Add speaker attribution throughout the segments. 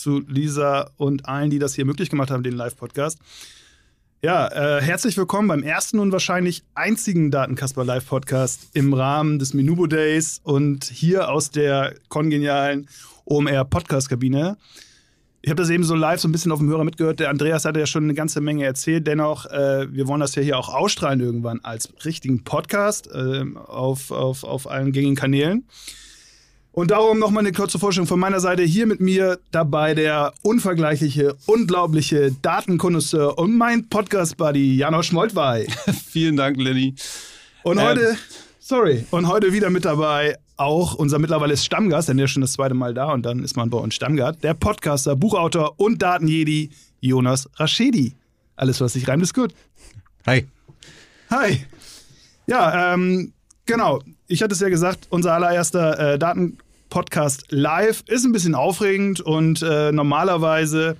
Speaker 1: zu Lisa und allen, die das hier möglich gemacht haben, den Live-Podcast. Ja, äh, herzlich willkommen beim ersten und wahrscheinlich einzigen Datenkasper Live-Podcast im Rahmen des Minubo Days und hier aus der kongenialen OMR Podcast-Kabine. Ich habe das eben so live so ein bisschen auf dem Hörer mitgehört. Der Andreas hatte ja schon eine ganze Menge erzählt. Dennoch, äh, wir wollen das ja hier auch ausstrahlen irgendwann als richtigen Podcast äh, auf, auf, auf allen gängigen Kanälen. Und darum nochmal eine kurze Vorstellung von meiner Seite. Hier mit mir dabei der unvergleichliche, unglaubliche Datenkonnoisseur und mein Podcast-Buddy Janosch Moltwey.
Speaker 2: Vielen Dank, Lenny.
Speaker 1: Und heute, ähm. sorry, und heute wieder mit dabei auch unser mittlerweile Stammgast, denn der ist schon das zweite Mal da und dann ist man bei uns Stammgast, der Podcaster, Buchautor und Datenjedi Jonas Raschedi. Alles, was sich reimt, ist gut.
Speaker 2: Hi.
Speaker 1: Hi. Ja, ähm, genau. Ich hatte es ja gesagt, unser allererster äh, Daten Podcast live. Ist ein bisschen aufregend und äh, normalerweise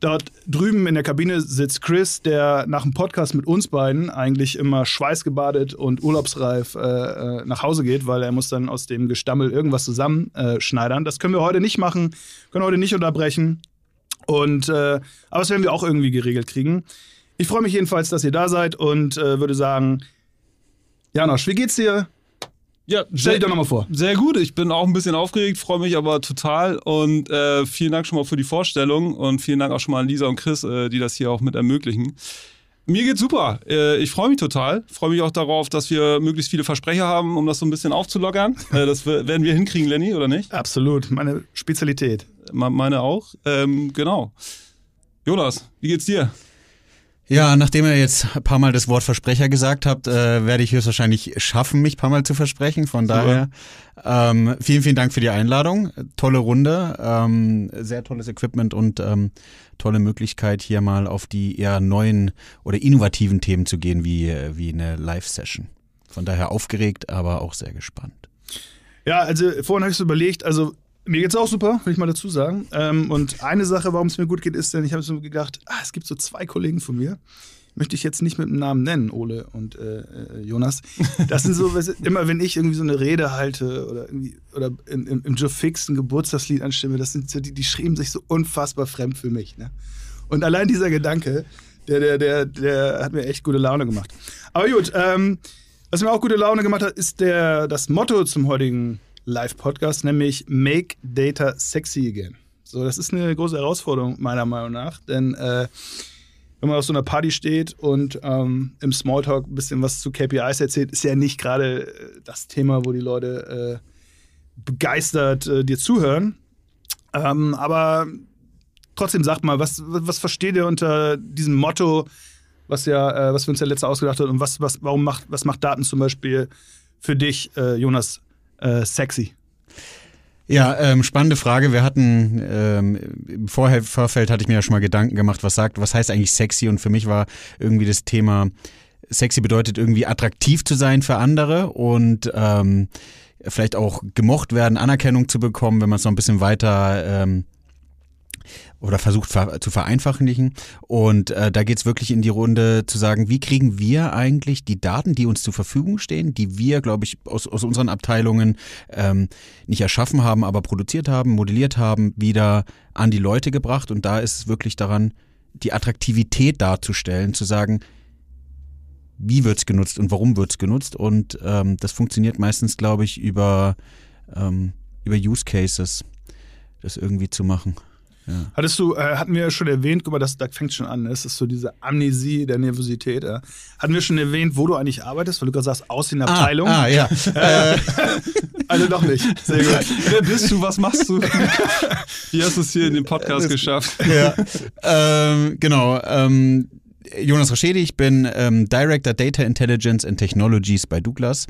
Speaker 1: dort drüben in der Kabine sitzt Chris, der nach dem Podcast mit uns beiden eigentlich immer schweißgebadet und urlaubsreif äh, äh nach Hause geht, weil er muss dann aus dem Gestammel irgendwas zusammenschneidern. das können wir heute nicht machen, können heute nicht unterbrechen. Und äh, aber das werden wir auch irgendwie geregelt kriegen. Ich freue mich jedenfalls, dass ihr da seid und äh, würde sagen, Janosch, wie geht's dir?
Speaker 2: Ja, stell dich doch nochmal vor. Sehr gut, ich bin auch ein bisschen aufgeregt, freue mich aber total und äh, vielen Dank schon mal für die Vorstellung und vielen Dank auch schon mal an Lisa und Chris, äh, die das hier auch mit ermöglichen. Mir geht's super. Äh, ich freue mich total. Freue mich auch darauf, dass wir möglichst viele Versprecher haben, um das so ein bisschen aufzulockern. Äh, das werden wir hinkriegen, Lenny, oder nicht?
Speaker 1: Absolut, meine Spezialität.
Speaker 2: Meine auch. Ähm, genau. Jonas, wie geht's dir?
Speaker 3: Ja, nachdem ihr jetzt ein paar Mal das Wort Versprecher gesagt habt, äh, werde ich höchstwahrscheinlich schaffen, mich ein paar Mal zu versprechen. Von daher ähm, vielen, vielen Dank für die Einladung. Tolle Runde, ähm, sehr tolles Equipment und ähm, tolle Möglichkeit, hier mal auf die eher neuen oder innovativen Themen zu gehen, wie, wie eine Live-Session. Von daher aufgeregt, aber auch sehr gespannt.
Speaker 1: Ja, also vorhin habe ich so überlegt, also mir geht's auch super, will ich mal dazu sagen. Ähm, und eine Sache, warum es mir gut geht, ist, denn ich habe so gedacht, ah, es gibt so zwei Kollegen von mir, möchte ich jetzt nicht mit dem Namen nennen, Ole und äh, äh Jonas. Das sind so, immer wenn ich irgendwie so eine Rede halte oder irgendwie, oder in, in, im Joe Fix ein Geburtstagslied anstimme, das sind so die, die schrieben sich so unfassbar fremd für mich. Ne? Und allein dieser Gedanke, der, der, der, der hat mir echt gute Laune gemacht. Aber gut, ähm, was mir auch gute Laune gemacht hat, ist der, das Motto zum heutigen Live-Podcast, nämlich Make Data Sexy Again. So, das ist eine große Herausforderung, meiner Meinung nach, denn äh, wenn man auf so einer Party steht und ähm, im Smalltalk ein bisschen was zu KPIs erzählt, ist ja nicht gerade äh, das Thema, wo die Leute äh, begeistert äh, dir zuhören. Ähm, aber trotzdem sagt mal, was, was versteht ihr unter diesem Motto, was ja, äh, was wir uns ja letzte ausgedacht haben und was, was, warum macht, was macht Daten zum Beispiel für dich, äh, Jonas, äh, sexy?
Speaker 3: Ja, ähm, spannende Frage. Wir hatten ähm, im Vorher Vorfeld hatte ich mir ja schon mal Gedanken gemacht, was sagt, was heißt eigentlich sexy? Und für mich war irgendwie das Thema sexy bedeutet irgendwie attraktiv zu sein für andere und ähm, vielleicht auch gemocht werden, Anerkennung zu bekommen, wenn man es noch ein bisschen weiter ähm, oder versucht zu vereinfachen. Und äh, da geht's wirklich in die Runde zu sagen, wie kriegen wir eigentlich die Daten, die uns zur Verfügung stehen, die wir, glaube ich, aus, aus unseren Abteilungen ähm, nicht erschaffen haben, aber produziert haben, modelliert haben, wieder an die Leute gebracht. Und da ist es wirklich daran, die Attraktivität darzustellen, zu sagen, wie wird's genutzt und warum wird's genutzt. Und ähm, das funktioniert meistens, glaube ich, über, ähm, über Use Cases, das irgendwie zu machen.
Speaker 1: Ja. Hattest du, äh, hatten wir schon erwähnt, guck mal, das, da fängt schon an, ne? das ist so diese Amnesie der Nervosität. Ja? Hatten wir schon erwähnt, wo du eigentlich arbeitest, weil du gerade sagst, aus den Abteilungen.
Speaker 3: Ah, ah ja.
Speaker 1: äh, also doch nicht.
Speaker 2: Sehr gut. Wer bist du, was machst du? Wie hast du es hier in dem Podcast geschafft?
Speaker 3: Ja. ähm, genau. Ähm, Jonas Raschedi, ich bin ähm, Director Data Intelligence and Technologies bei Douglas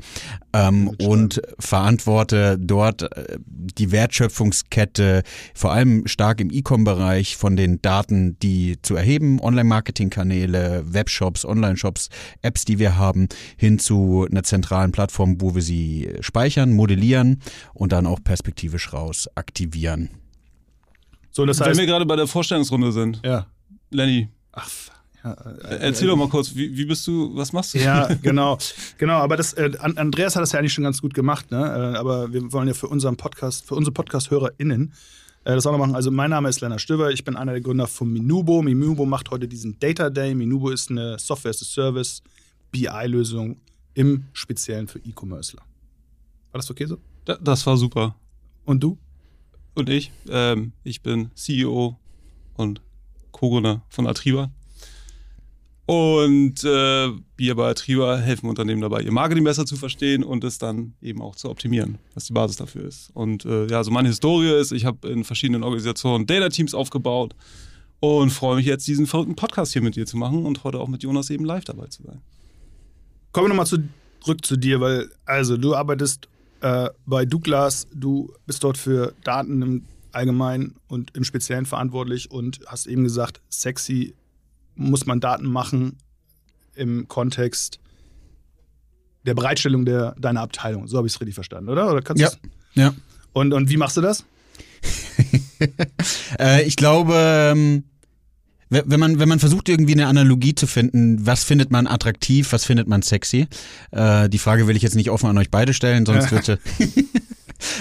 Speaker 3: ähm, und verantworte dort äh, die Wertschöpfungskette, vor allem stark im E-Com-Bereich von den Daten, die zu erheben, Online-Marketing-Kanäle, Webshops, Online-Shops, Apps, die wir haben, hin zu einer zentralen Plattform, wo wir sie speichern, modellieren und dann auch perspektivisch raus aktivieren.
Speaker 2: So, das heißt, Wenn wir gerade bei der Vorstellungsrunde sind.
Speaker 1: Ja.
Speaker 2: Lenny.
Speaker 1: Ach,
Speaker 2: Erzähl doch mal kurz, wie, wie, bist du, was machst du?
Speaker 1: Ja, genau. genau, aber das, äh, Andreas hat das ja eigentlich schon ganz gut gemacht, ne? Äh, aber wir wollen ja für unseren Podcast, für unsere Podcast-HörerInnen äh, das auch noch machen. Also mein Name ist Lennart Stöver, ich bin einer der Gründer von Minubo. Minubo macht heute diesen Data Day. Minubo ist eine Software as a Service BI-Lösung im Speziellen für E-Commercer. War das okay so?
Speaker 2: das war super.
Speaker 1: Und du?
Speaker 2: Und ich? Ähm, ich bin CEO und Co-Gründer von Atriba. Und äh, wir bei Atriba helfen Unternehmen dabei, ihr Marketing besser zu verstehen und es dann eben auch zu optimieren, was die Basis dafür ist. Und äh, ja, so meine Historie ist, ich habe in verschiedenen Organisationen Data-Teams aufgebaut und freue mich jetzt, diesen verrückten Podcast hier mit dir zu machen und heute auch mit Jonas eben live dabei zu sein.
Speaker 1: Kommen wir nochmal zurück zu dir, weil, also, du arbeitest äh, bei Douglas, du bist dort für Daten im Allgemeinen und im Speziellen verantwortlich und hast eben gesagt, sexy muss man Daten machen im Kontext der Bereitstellung der, deiner Abteilung. So habe ich es richtig verstanden, oder? oder
Speaker 3: ja. ja.
Speaker 1: Und, und wie machst du das?
Speaker 3: äh, ich glaube, ähm, wenn man, wenn man versucht, irgendwie eine Analogie zu finden, was findet man attraktiv, was findet man sexy? Äh, die Frage will ich jetzt nicht offen an euch beide stellen, sonst wird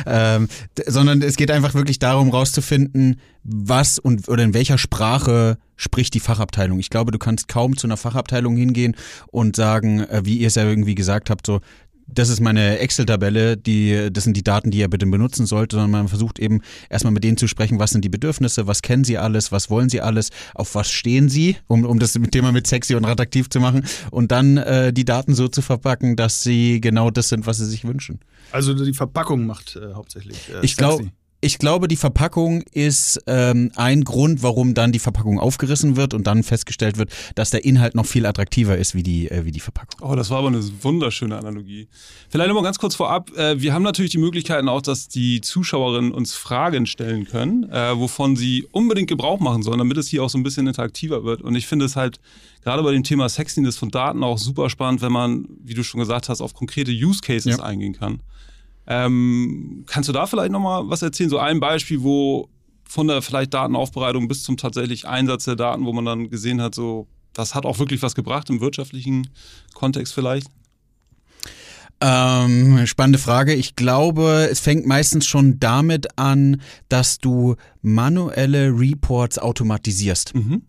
Speaker 3: ähm, sondern es geht einfach wirklich darum, rauszufinden, was und oder in welcher Sprache spricht die Fachabteilung. Ich glaube, du kannst kaum zu einer Fachabteilung hingehen und sagen, äh, wie ihr es ja irgendwie gesagt habt, so, das ist meine Excel-Tabelle, die, das sind die Daten, die ihr bitte benutzen sollt, sondern man versucht eben erstmal mit denen zu sprechen, was sind die Bedürfnisse, was kennen sie alles, was wollen sie alles, auf was stehen sie, um, um das Thema mit sexy und attraktiv zu machen und dann äh, die Daten so zu verpacken, dass sie genau das sind, was sie sich wünschen.
Speaker 1: Also die Verpackung macht äh, hauptsächlich. Äh,
Speaker 3: ich glaube, ich glaube, die Verpackung ist ähm, ein Grund, warum dann die Verpackung aufgerissen wird und dann festgestellt wird, dass der Inhalt noch viel attraktiver ist wie die, äh, wie die Verpackung.
Speaker 2: Oh, das war aber eine wunderschöne Analogie. Vielleicht nochmal ganz kurz vorab. Äh, wir haben natürlich die Möglichkeiten auch, dass die Zuschauerinnen uns Fragen stellen können, äh, wovon sie unbedingt Gebrauch machen sollen, damit es hier auch so ein bisschen interaktiver wird. Und ich finde es halt gerade bei dem Thema Sexiness von Daten auch super spannend, wenn man, wie du schon gesagt hast, auf konkrete Use Cases ja. eingehen kann. Ähm, kannst du da vielleicht nochmal was erzählen? So ein Beispiel, wo von der vielleicht Datenaufbereitung bis zum tatsächlich Einsatz der Daten, wo man dann gesehen hat, so, das hat auch wirklich was gebracht im wirtschaftlichen Kontext vielleicht?
Speaker 3: Ähm, spannende Frage. Ich glaube, es fängt meistens schon damit an, dass du manuelle Reports automatisierst. Mhm.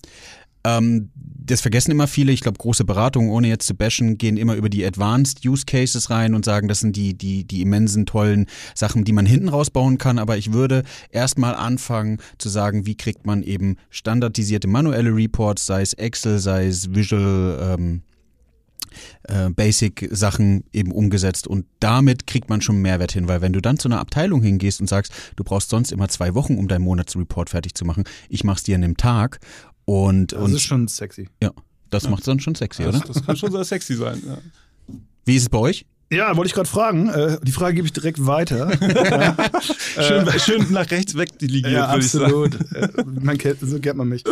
Speaker 3: Ähm, das vergessen immer viele. Ich glaube, große Beratungen, ohne jetzt zu bashen, gehen immer über die Advanced Use Cases rein und sagen, das sind die, die, die immensen, tollen Sachen, die man hinten rausbauen kann. Aber ich würde erstmal anfangen zu sagen, wie kriegt man eben standardisierte manuelle Reports, sei es Excel, sei es Visual, ähm, äh, Basic-Sachen eben umgesetzt und damit kriegt man schon Mehrwert hin, weil wenn du dann zu einer Abteilung hingehst und sagst, du brauchst sonst immer zwei Wochen, um deinen Monatsreport fertig zu machen, ich mach's dir an einem Tag und,
Speaker 1: das
Speaker 3: und,
Speaker 1: ist schon sexy.
Speaker 3: Ja, das ja. macht es dann schon sexy,
Speaker 2: das,
Speaker 3: oder?
Speaker 2: Das kann schon sehr sexy sein. Ja.
Speaker 3: Wie ist es bei euch?
Speaker 1: Ja, wollte ich gerade fragen. Äh, die Frage gebe ich direkt weiter.
Speaker 2: schön, äh, schön, nach rechts weg die Linie,
Speaker 1: ja, absolut. Äh, man kennt, so kennt man mich.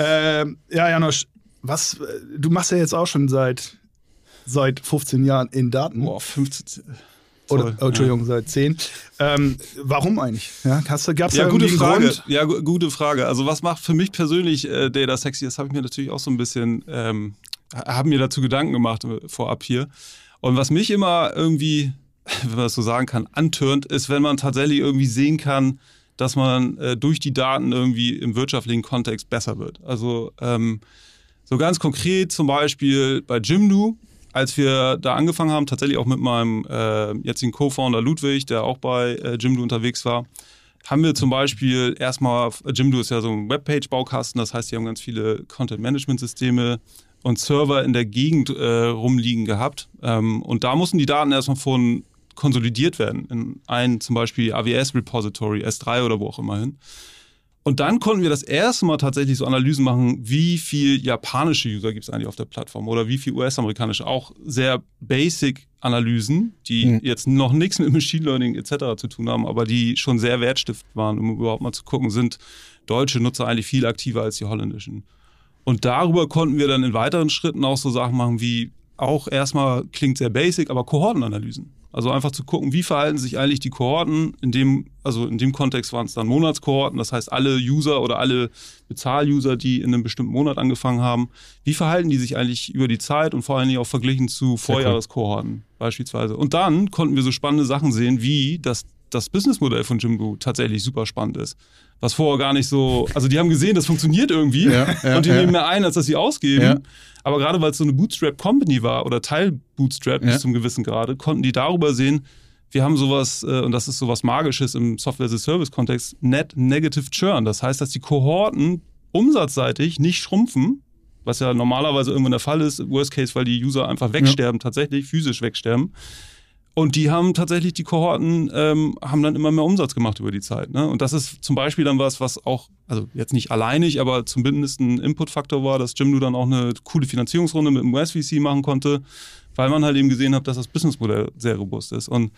Speaker 1: Äh, ja, Janosch, was, du machst ja jetzt auch schon seit, seit 15 Jahren in Daten.
Speaker 2: Boah, 15.
Speaker 1: Oder, oh, Entschuldigung, ja. seit zehn. Ähm, warum eigentlich? Ja, du, gab's
Speaker 2: ja, gute Frage.
Speaker 1: Grund?
Speaker 2: Ja, gute Frage. Also was macht für mich persönlich äh, Data sexy? Das habe ich mir natürlich auch so ein bisschen, ähm, haben mir dazu Gedanken gemacht äh, vorab hier. Und was mich immer irgendwie, wenn man das so sagen kann, antörnt, ist, wenn man tatsächlich irgendwie sehen kann, dass man äh, durch die Daten irgendwie im wirtschaftlichen Kontext besser wird. Also ähm, so ganz konkret zum Beispiel bei Jimdo als wir da angefangen haben, tatsächlich auch mit meinem äh, jetzigen Co-Founder Ludwig, der auch bei äh, Jimdo unterwegs war, haben wir zum Beispiel erstmal, Jimdo ist ja so ein Webpage-Baukasten, das heißt, die haben ganz viele Content-Management-Systeme und Server in der Gegend äh, rumliegen gehabt. Ähm, und da mussten die Daten erstmal von konsolidiert werden in ein zum Beispiel AWS-Repository, S3 oder wo auch immer hin. Und dann konnten wir das erste Mal tatsächlich so Analysen machen, wie viel japanische User gibt es eigentlich auf der Plattform oder wie viel US-amerikanische. Auch sehr basic Analysen, die mhm. jetzt noch nichts mit Machine Learning etc. zu tun haben, aber die schon sehr wertstiftend waren, um überhaupt mal zu gucken, sind deutsche Nutzer eigentlich viel aktiver als die holländischen. Und darüber konnten wir dann in weiteren Schritten auch so Sachen machen wie auch erstmal klingt sehr basic, aber Kohortenanalysen. Also einfach zu gucken, wie verhalten sich eigentlich die Kohorten. In dem, also in dem Kontext waren es dann Monatskohorten, das heißt alle User oder alle Bezahl-User, die in einem bestimmten Monat angefangen haben, wie verhalten die sich eigentlich über die Zeit und vor allen Dingen auch verglichen zu Vorjahreskohorten cool. beispielsweise. Und dann konnten wir so spannende Sachen sehen, wie das, das Businessmodell von Jimdo tatsächlich super spannend ist. Was vorher gar nicht so, also die haben gesehen, das funktioniert irgendwie ja, ja, und die ja. nehmen mehr ein, als dass sie ausgeben. Aber gerade weil es so eine Bootstrap-Company war oder Teil Bootstrap bis zum gewissen Grade, konnten die darüber sehen, wir haben sowas, äh, und das ist sowas Magisches im Software-as-a-Service-Kontext, Net Negative Churn. Das heißt, dass die Kohorten umsatzseitig nicht schrumpfen, was ja normalerweise irgendwann der Fall ist, Worst Case, weil die User einfach wegsterben, tatsächlich physisch wegsterben. Und die haben tatsächlich, die Kohorten, ähm, haben dann immer mehr Umsatz gemacht über die Zeit. Ne? Und das ist zum Beispiel dann was, was auch, also jetzt nicht alleinig, aber zumindest ein Inputfaktor war, dass Jimdo dann auch eine coole Finanzierungsrunde mit dem US-VC machen konnte, weil man halt eben gesehen hat, dass das Businessmodell sehr robust ist. Und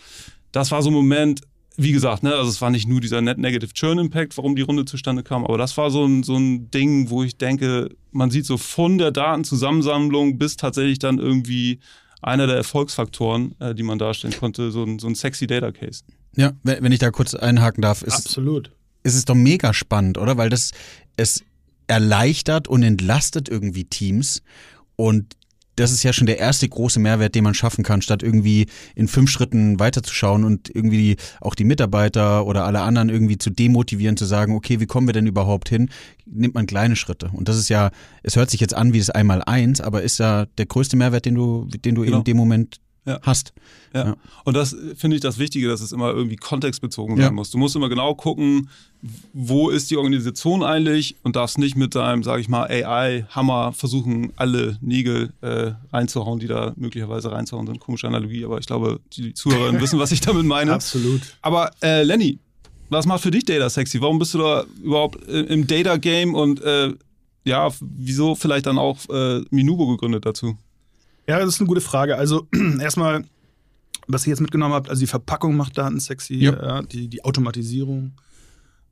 Speaker 2: das war so ein Moment, wie gesagt, ne, also es war nicht nur dieser Net Negative Churn Impact, warum die Runde zustande kam, aber das war so ein, so ein Ding, wo ich denke, man sieht so von der Datenzusammensammlung bis tatsächlich dann irgendwie einer der Erfolgsfaktoren, äh, die man darstellen konnte, so ein, so ein sexy Data Case.
Speaker 3: Ja, wenn ich da kurz einhaken darf,
Speaker 1: ist, Absolut.
Speaker 3: ist es doch mega spannend, oder? Weil das es erleichtert und entlastet irgendwie Teams und das ist ja schon der erste große Mehrwert, den man schaffen kann, statt irgendwie in fünf Schritten weiterzuschauen und irgendwie auch die Mitarbeiter oder alle anderen irgendwie zu demotivieren, zu sagen, okay, wie kommen wir denn überhaupt hin? Nimmt man kleine Schritte. Und das ist ja, es hört sich jetzt an wie das einmal eins, aber ist ja der größte Mehrwert, den du, den du genau. in dem Moment ja. hast.
Speaker 2: Ja. ja. Und das finde ich das Wichtige, dass es immer irgendwie kontextbezogen sein ja. muss. Du musst immer genau gucken, wo ist die Organisation eigentlich und darfst nicht mit deinem, sage ich mal, AI-Hammer versuchen, alle Nägel äh, reinzuhauen, die da möglicherweise reinzuhauen sind. Komische Analogie, aber ich glaube, die Zuhörer wissen, was ich damit meine.
Speaker 1: Absolut.
Speaker 2: Aber äh, Lenny, was macht für dich Data sexy? Warum bist du da überhaupt äh, im Data-Game und äh, ja, wieso vielleicht dann auch äh, Minubo gegründet dazu?
Speaker 1: Ja, das ist eine gute Frage. Also erstmal, was ich jetzt mitgenommen habe, also die Verpackung macht Daten sexy, ja. Ja, die, die Automatisierung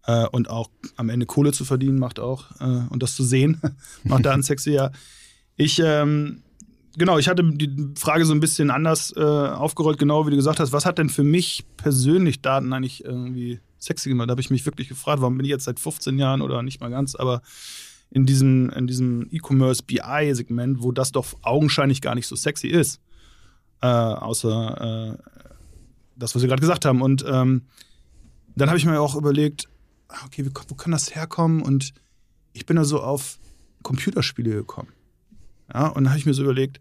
Speaker 1: äh, und auch am Ende Kohle zu verdienen macht auch äh, und das zu sehen macht Daten sexy. Ja, ich ähm, genau, ich hatte die Frage so ein bisschen anders äh, aufgerollt, genau wie du gesagt hast. Was hat denn für mich persönlich Daten eigentlich irgendwie sexy gemacht? Da habe ich mich wirklich gefragt, warum bin ich jetzt seit 15 Jahren oder nicht mal ganz, aber in diesem, in diesem E-Commerce BI-Segment, wo das doch augenscheinlich gar nicht so sexy ist. Äh, außer äh, das, was wir gerade gesagt haben. Und ähm, dann habe ich mir auch überlegt, ah, okay, wo, wo kann das herkommen? Und ich bin da so auf Computerspiele gekommen. Ja, und dann habe ich mir so überlegt,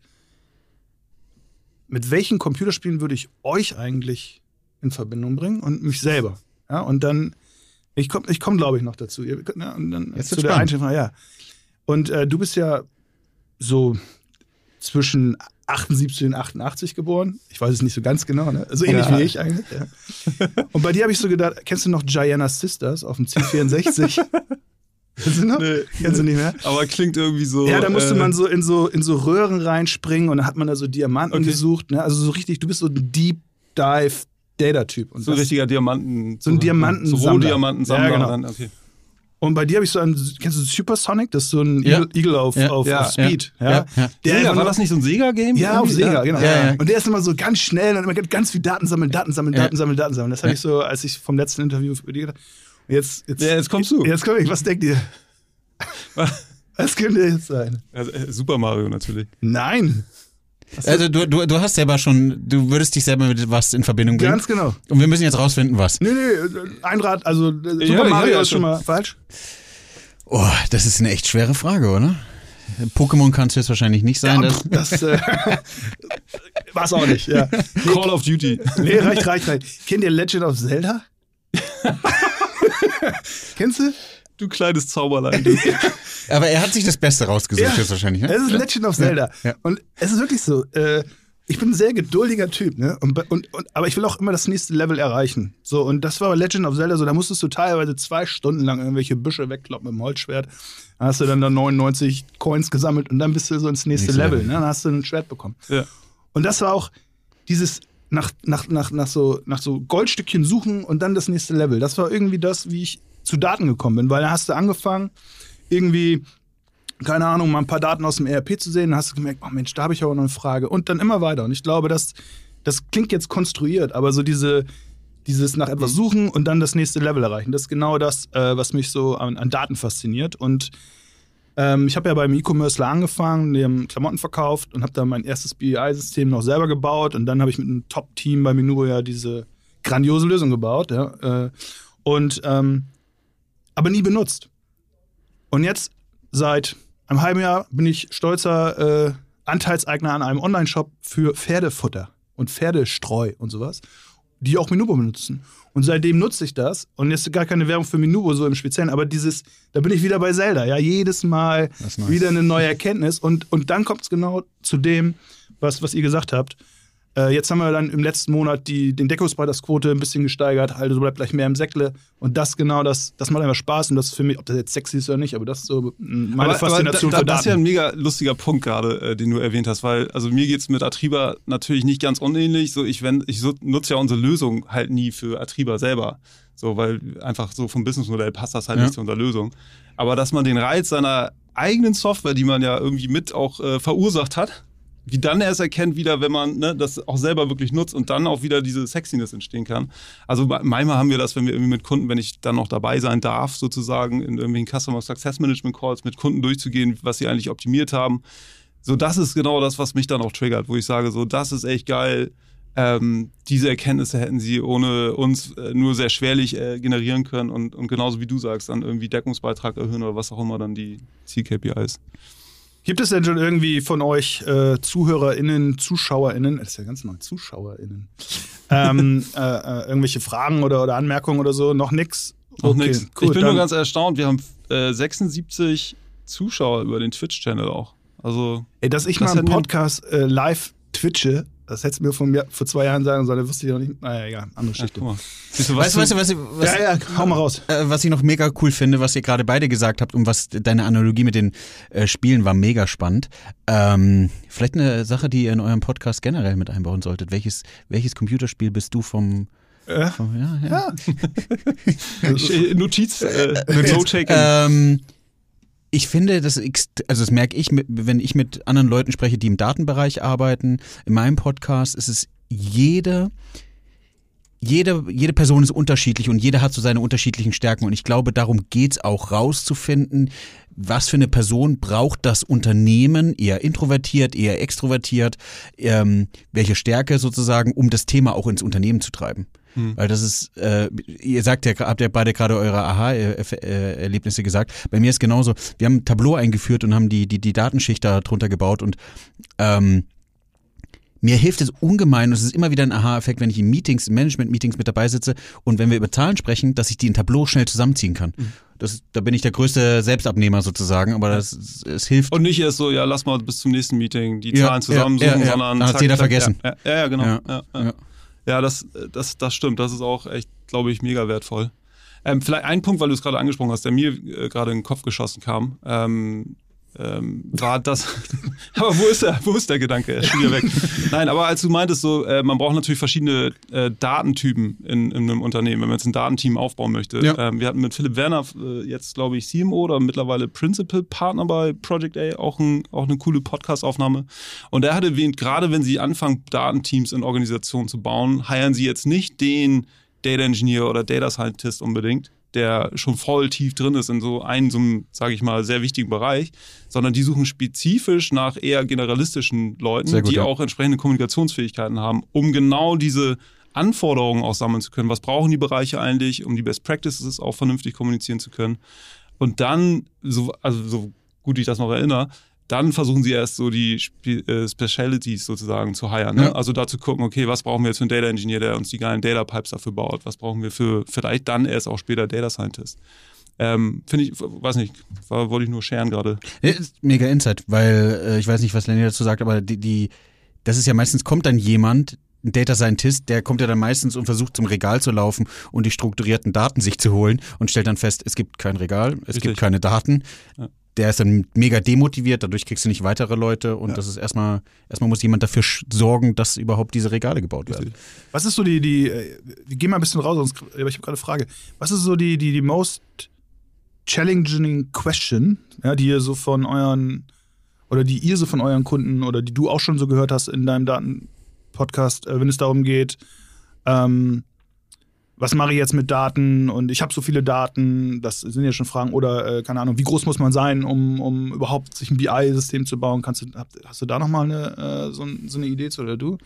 Speaker 1: mit welchen Computerspielen würde ich euch eigentlich in Verbindung bringen und mich selber? Ja, und dann ich komme, ich komm, glaube ich, noch dazu. Ja, und dann Jetzt zu der Einschätzung, ja. Und äh, du bist ja so zwischen 78 und 88 geboren. Ich weiß es nicht so ganz genau, ne? So ähnlich ja. wie ich eigentlich. Ja. Und bei dir habe ich so gedacht, kennst du noch Gianna Sisters auf dem C64?
Speaker 2: Kennst du noch? Nee. Kennst du nicht mehr? Aber klingt irgendwie so.
Speaker 1: Ja, da musste äh, man so in, so in so Röhren reinspringen und dann hat man da so Diamanten okay. gesucht. Ne? Also so richtig, du bist so ein Deep Dive Data-Typ.
Speaker 2: So ein richtiger Diamanten.
Speaker 1: So ein Diamantensammler. So
Speaker 2: Rohdiamantensammler.
Speaker 1: Ja, genau. Dann, okay. Und bei dir habe ich so einen, kennst du Supersonic? Das ist so ein ja. Eagle, auf,
Speaker 2: ja.
Speaker 1: auf,
Speaker 2: ja.
Speaker 1: auf Speed.
Speaker 2: Ja. Ja. Der Sega, war das nicht so ein Sega-Game?
Speaker 1: Ja, auf Sega, genau. Und der ist immer so ganz schnell und immer ganz viel Daten sammeln, Daten sammeln, Daten sammeln, Daten sammeln. Das habe ich so, als ich vom letzten Interview für dich gedacht jetzt,
Speaker 2: jetzt, ja, jetzt kommst du.
Speaker 1: Jetzt komm ich. Was denkt ihr? Was könnte jetzt sein?
Speaker 2: Also, Super Mario natürlich.
Speaker 1: Nein.
Speaker 3: Also du, du, du hast selber schon, du würdest dich selber mit was in Verbindung bringen.
Speaker 1: Ganz genau.
Speaker 3: Und wir müssen jetzt rausfinden, was.
Speaker 1: Nee, nee, ein Rad, also Super ja, Mario ja, ist schon mal falsch.
Speaker 3: Oh, das ist eine echt schwere Frage, oder? Pokémon kann es jetzt wahrscheinlich nicht sein.
Speaker 1: Ja, das das äh, war es auch nicht, ja.
Speaker 2: Call of Duty.
Speaker 1: Nee, reicht, reicht, reicht. Kennt ihr Legend of Zelda? Kennst du?
Speaker 2: Du kleines Zauberlein. Du.
Speaker 3: Aber er hat sich das Beste rausgesucht ja, jetzt wahrscheinlich. Ne?
Speaker 1: Es ist Legend of Zelda. Ja, ja. Und es ist wirklich so. Äh, ich bin ein sehr geduldiger Typ, ne? Und, und, und, aber ich will auch immer das nächste Level erreichen. So, und das war bei Legend of Zelda so, da musstest du teilweise zwei Stunden lang irgendwelche Büsche wegkloppen mit dem Holzschwert. Dann hast du dann da 99 Coins gesammelt und dann bist du so ins nächste Level, Level, ne? Dann hast du ein Schwert bekommen. Ja. Und das war auch dieses nach, nach, nach, nach, so, nach so Goldstückchen suchen und dann das nächste Level. Das war irgendwie das, wie ich zu Daten gekommen bin, weil da hast du angefangen, irgendwie keine Ahnung, mal ein paar Daten aus dem ERP zu sehen, dann hast du gemerkt, oh Mensch, da habe ich aber noch eine Frage. Und dann immer weiter. Und ich glaube, das, das klingt jetzt konstruiert, aber so diese, dieses nach etwas suchen und dann das nächste Level erreichen, das ist genau das, äh, was mich so an, an Daten fasziniert. Und ähm, ich habe ja beim E-Commerce angefangen, die haben Klamotten verkauft und habe da mein erstes BI-System noch selber gebaut. Und dann habe ich mit einem Top-Team bei Minuro ja diese grandiose Lösung gebaut. Ja, äh, und ähm, aber nie benutzt. Und jetzt seit einem halben Jahr bin ich stolzer äh, Anteilseigner an einem Online-Shop für Pferdefutter und Pferdestreu und sowas, die auch Minubo benutzen. Und seitdem nutze ich das. Und jetzt gar keine Werbung für Minubo so im Speziellen, aber dieses, da bin ich wieder bei Zelda. Ja, jedes Mal nice. wieder eine neue Erkenntnis. Und, und dann kommt es genau zu dem, was, was ihr gesagt habt. Äh, jetzt haben wir dann im letzten Monat die, den Deckungsbeitragsquote ein bisschen gesteigert, also bleibt gleich mehr im Säckle. Und das genau, das, das macht einfach Spaß und das ist für mich, ob das jetzt sexy ist oder nicht, aber das ist so meine aber, Faszination
Speaker 2: aber
Speaker 1: da,
Speaker 2: da, Das ist ja ein mega lustiger Punkt gerade, äh, den du erwähnt hast, weil also mir geht es mit Atriba natürlich nicht ganz unähnlich. So, ich, wenn, ich so, nutze ja unsere Lösung halt nie für Atriba selber. So, weil einfach so vom Businessmodell passt das halt ja. nicht zu unserer Lösung. Aber dass man den Reiz seiner eigenen Software, die man ja irgendwie mit auch äh, verursacht hat, wie dann erst erkennt wieder, wenn man ne, das auch selber wirklich nutzt und dann auch wieder diese Sexiness entstehen kann. Also manchmal haben wir das, wenn wir irgendwie mit Kunden, wenn ich dann noch dabei sein darf, sozusagen in irgendwelchen Customer Success Management Calls mit Kunden durchzugehen, was sie eigentlich optimiert haben. So, das ist genau das, was mich dann auch triggert, wo ich sage, so, das ist echt geil. Ähm, diese Erkenntnisse hätten sie ohne uns äh, nur sehr schwerlich äh, generieren können und, und genauso wie du sagst, dann irgendwie Deckungsbeitrag erhöhen oder was auch immer dann die Ziel-KPIs.
Speaker 1: Gibt es denn schon irgendwie von euch äh, ZuhörerInnen, ZuschauerInnen, das ist ja ganz neu, ZuschauerInnen, ähm, äh, äh, irgendwelche Fragen oder, oder Anmerkungen oder so? Noch nix?
Speaker 2: Noch okay, nix. Cool, ich bin nur ganz erstaunt, wir haben 76 äh, Zuschauer über den Twitch-Channel auch. Also,
Speaker 1: Ey, dass ich das mal einen Podcast äh, live twitche, das hättest du mir von mir vor zwei Jahren sagen sollen, wusste ich noch nicht. Naja, egal, andere Geschichte. Ja,
Speaker 3: weißt du, was, weißt du, was, was,
Speaker 1: ja, ja, hau mal raus.
Speaker 3: Äh, was ich noch mega cool finde, was ihr gerade beide gesagt habt und was deine Analogie mit den äh, Spielen war mega spannend. Ähm, vielleicht eine Sache, die ihr in eurem Podcast generell mit einbauen solltet. Welches, welches Computerspiel bist du vom
Speaker 1: äh, vom, ja, ja.
Speaker 2: ja. Notiz, äh,
Speaker 3: Note-Taking. Ähm, ich finde, das, also das merke ich, wenn ich mit anderen Leuten spreche, die im Datenbereich arbeiten. In meinem Podcast ist es jede, jede, jede Person ist unterschiedlich und jeder hat so seine unterschiedlichen Stärken. Und ich glaube, darum geht es auch rauszufinden, was für eine Person braucht das Unternehmen, eher introvertiert, eher extrovertiert, ähm, welche Stärke sozusagen, um das Thema auch ins Unternehmen zu treiben. Hm. Weil das ist, äh, ihr sagt ja, habt ja beide gerade eure Aha-Erlebnisse gesagt. Bei mir ist genauso, wir haben ein Tableau eingeführt und haben die, die, die Datenschicht da drunter gebaut und ähm, mir hilft es ungemein und es ist immer wieder ein Aha-Effekt, wenn ich in Meetings, in Management-Meetings mit dabei sitze und wenn wir über Zahlen sprechen, dass ich die in Tableau schnell zusammenziehen kann. Mhm. Das, da bin ich der größte Selbstabnehmer sozusagen, aber das, es hilft.
Speaker 2: Und nicht erst so, ja, lass mal bis zum nächsten Meeting die Zahlen zusammensuchen,
Speaker 3: ja, ja,
Speaker 2: sondern.
Speaker 3: Dann hat jeder vergessen.
Speaker 2: Ja, ja, genau. Ja, das, das, das stimmt. Das ist auch echt, glaube ich, mega wertvoll. Ähm, vielleicht ein Punkt, weil du es gerade angesprochen hast, der mir äh, gerade in den Kopf geschossen kam. Ähm, ähm, war das. aber wo ist der, wo ist der Gedanke? Er ist schon wieder weg. Nein, aber als du meintest, so, äh, man braucht natürlich verschiedene äh, Datentypen in, in, einem Unternehmen, wenn man jetzt ein Datenteam aufbauen möchte. Ja. Ähm, wir hatten mit Philipp Werner äh, jetzt, glaube ich, CMO oder mittlerweile Principal Partner bei Project A, auch, ein, auch eine coole Podcast-Aufnahme. Und er hat erwähnt, gerade wenn sie anfangen, Datenteams in Organisationen zu bauen, heiern sie jetzt nicht den Data Engineer oder Data Scientist unbedingt, der schon voll tief drin ist in so einem, so einem, sage ich mal, sehr wichtigen Bereich, sondern die suchen spezifisch nach eher generalistischen Leuten, gut, die ja. auch entsprechende Kommunikationsfähigkeiten haben, um genau diese Anforderungen auch sammeln zu können. Was brauchen die Bereiche eigentlich, um die Best Practices auch vernünftig kommunizieren zu können? Und dann, so, also so gut ich das noch erinnere, dann versuchen sie erst so die Spe äh, Specialities sozusagen zu hiren. Ne? Ja. Also da zu gucken, okay, was brauchen wir jetzt für einen Data Engineer, der uns die geilen Data Pipes dafür baut? Was brauchen wir für vielleicht dann erst auch später Data Scientist? Ähm, Finde ich, weiß nicht, war, wollte ich nur scheren gerade.
Speaker 3: Mega Insight, weil äh, ich weiß nicht, was Lenny dazu sagt, aber die, die das ist ja meistens kommt dann jemand, ein Data Scientist, der kommt ja dann meistens und versucht zum Regal zu laufen und die strukturierten Daten sich zu holen und stellt dann fest, es gibt kein Regal, es Richtig. gibt keine Daten. Ja. Der ist dann mega demotiviert, dadurch kriegst du nicht weitere Leute und ja. das ist erstmal, erstmal muss jemand dafür sorgen, dass überhaupt diese Regale gebaut werden.
Speaker 1: Was ist so die, die, äh, wir gehen mal ein bisschen raus, sonst, aber ich habe gerade eine Frage. Was ist so die, die, die most challenging question, ja, die ihr so von euren, oder die ihr so von euren Kunden oder die du auch schon so gehört hast in deinem Daten, Podcast, äh, wenn es darum geht, ähm, was mache ich jetzt mit Daten und ich habe so viele Daten, das sind ja schon Fragen, oder äh, keine Ahnung, wie groß muss man sein, um, um überhaupt sich ein BI-System zu bauen? Kannst du, hast du da nochmal eine, äh, so, so, eine Idee zu oder du?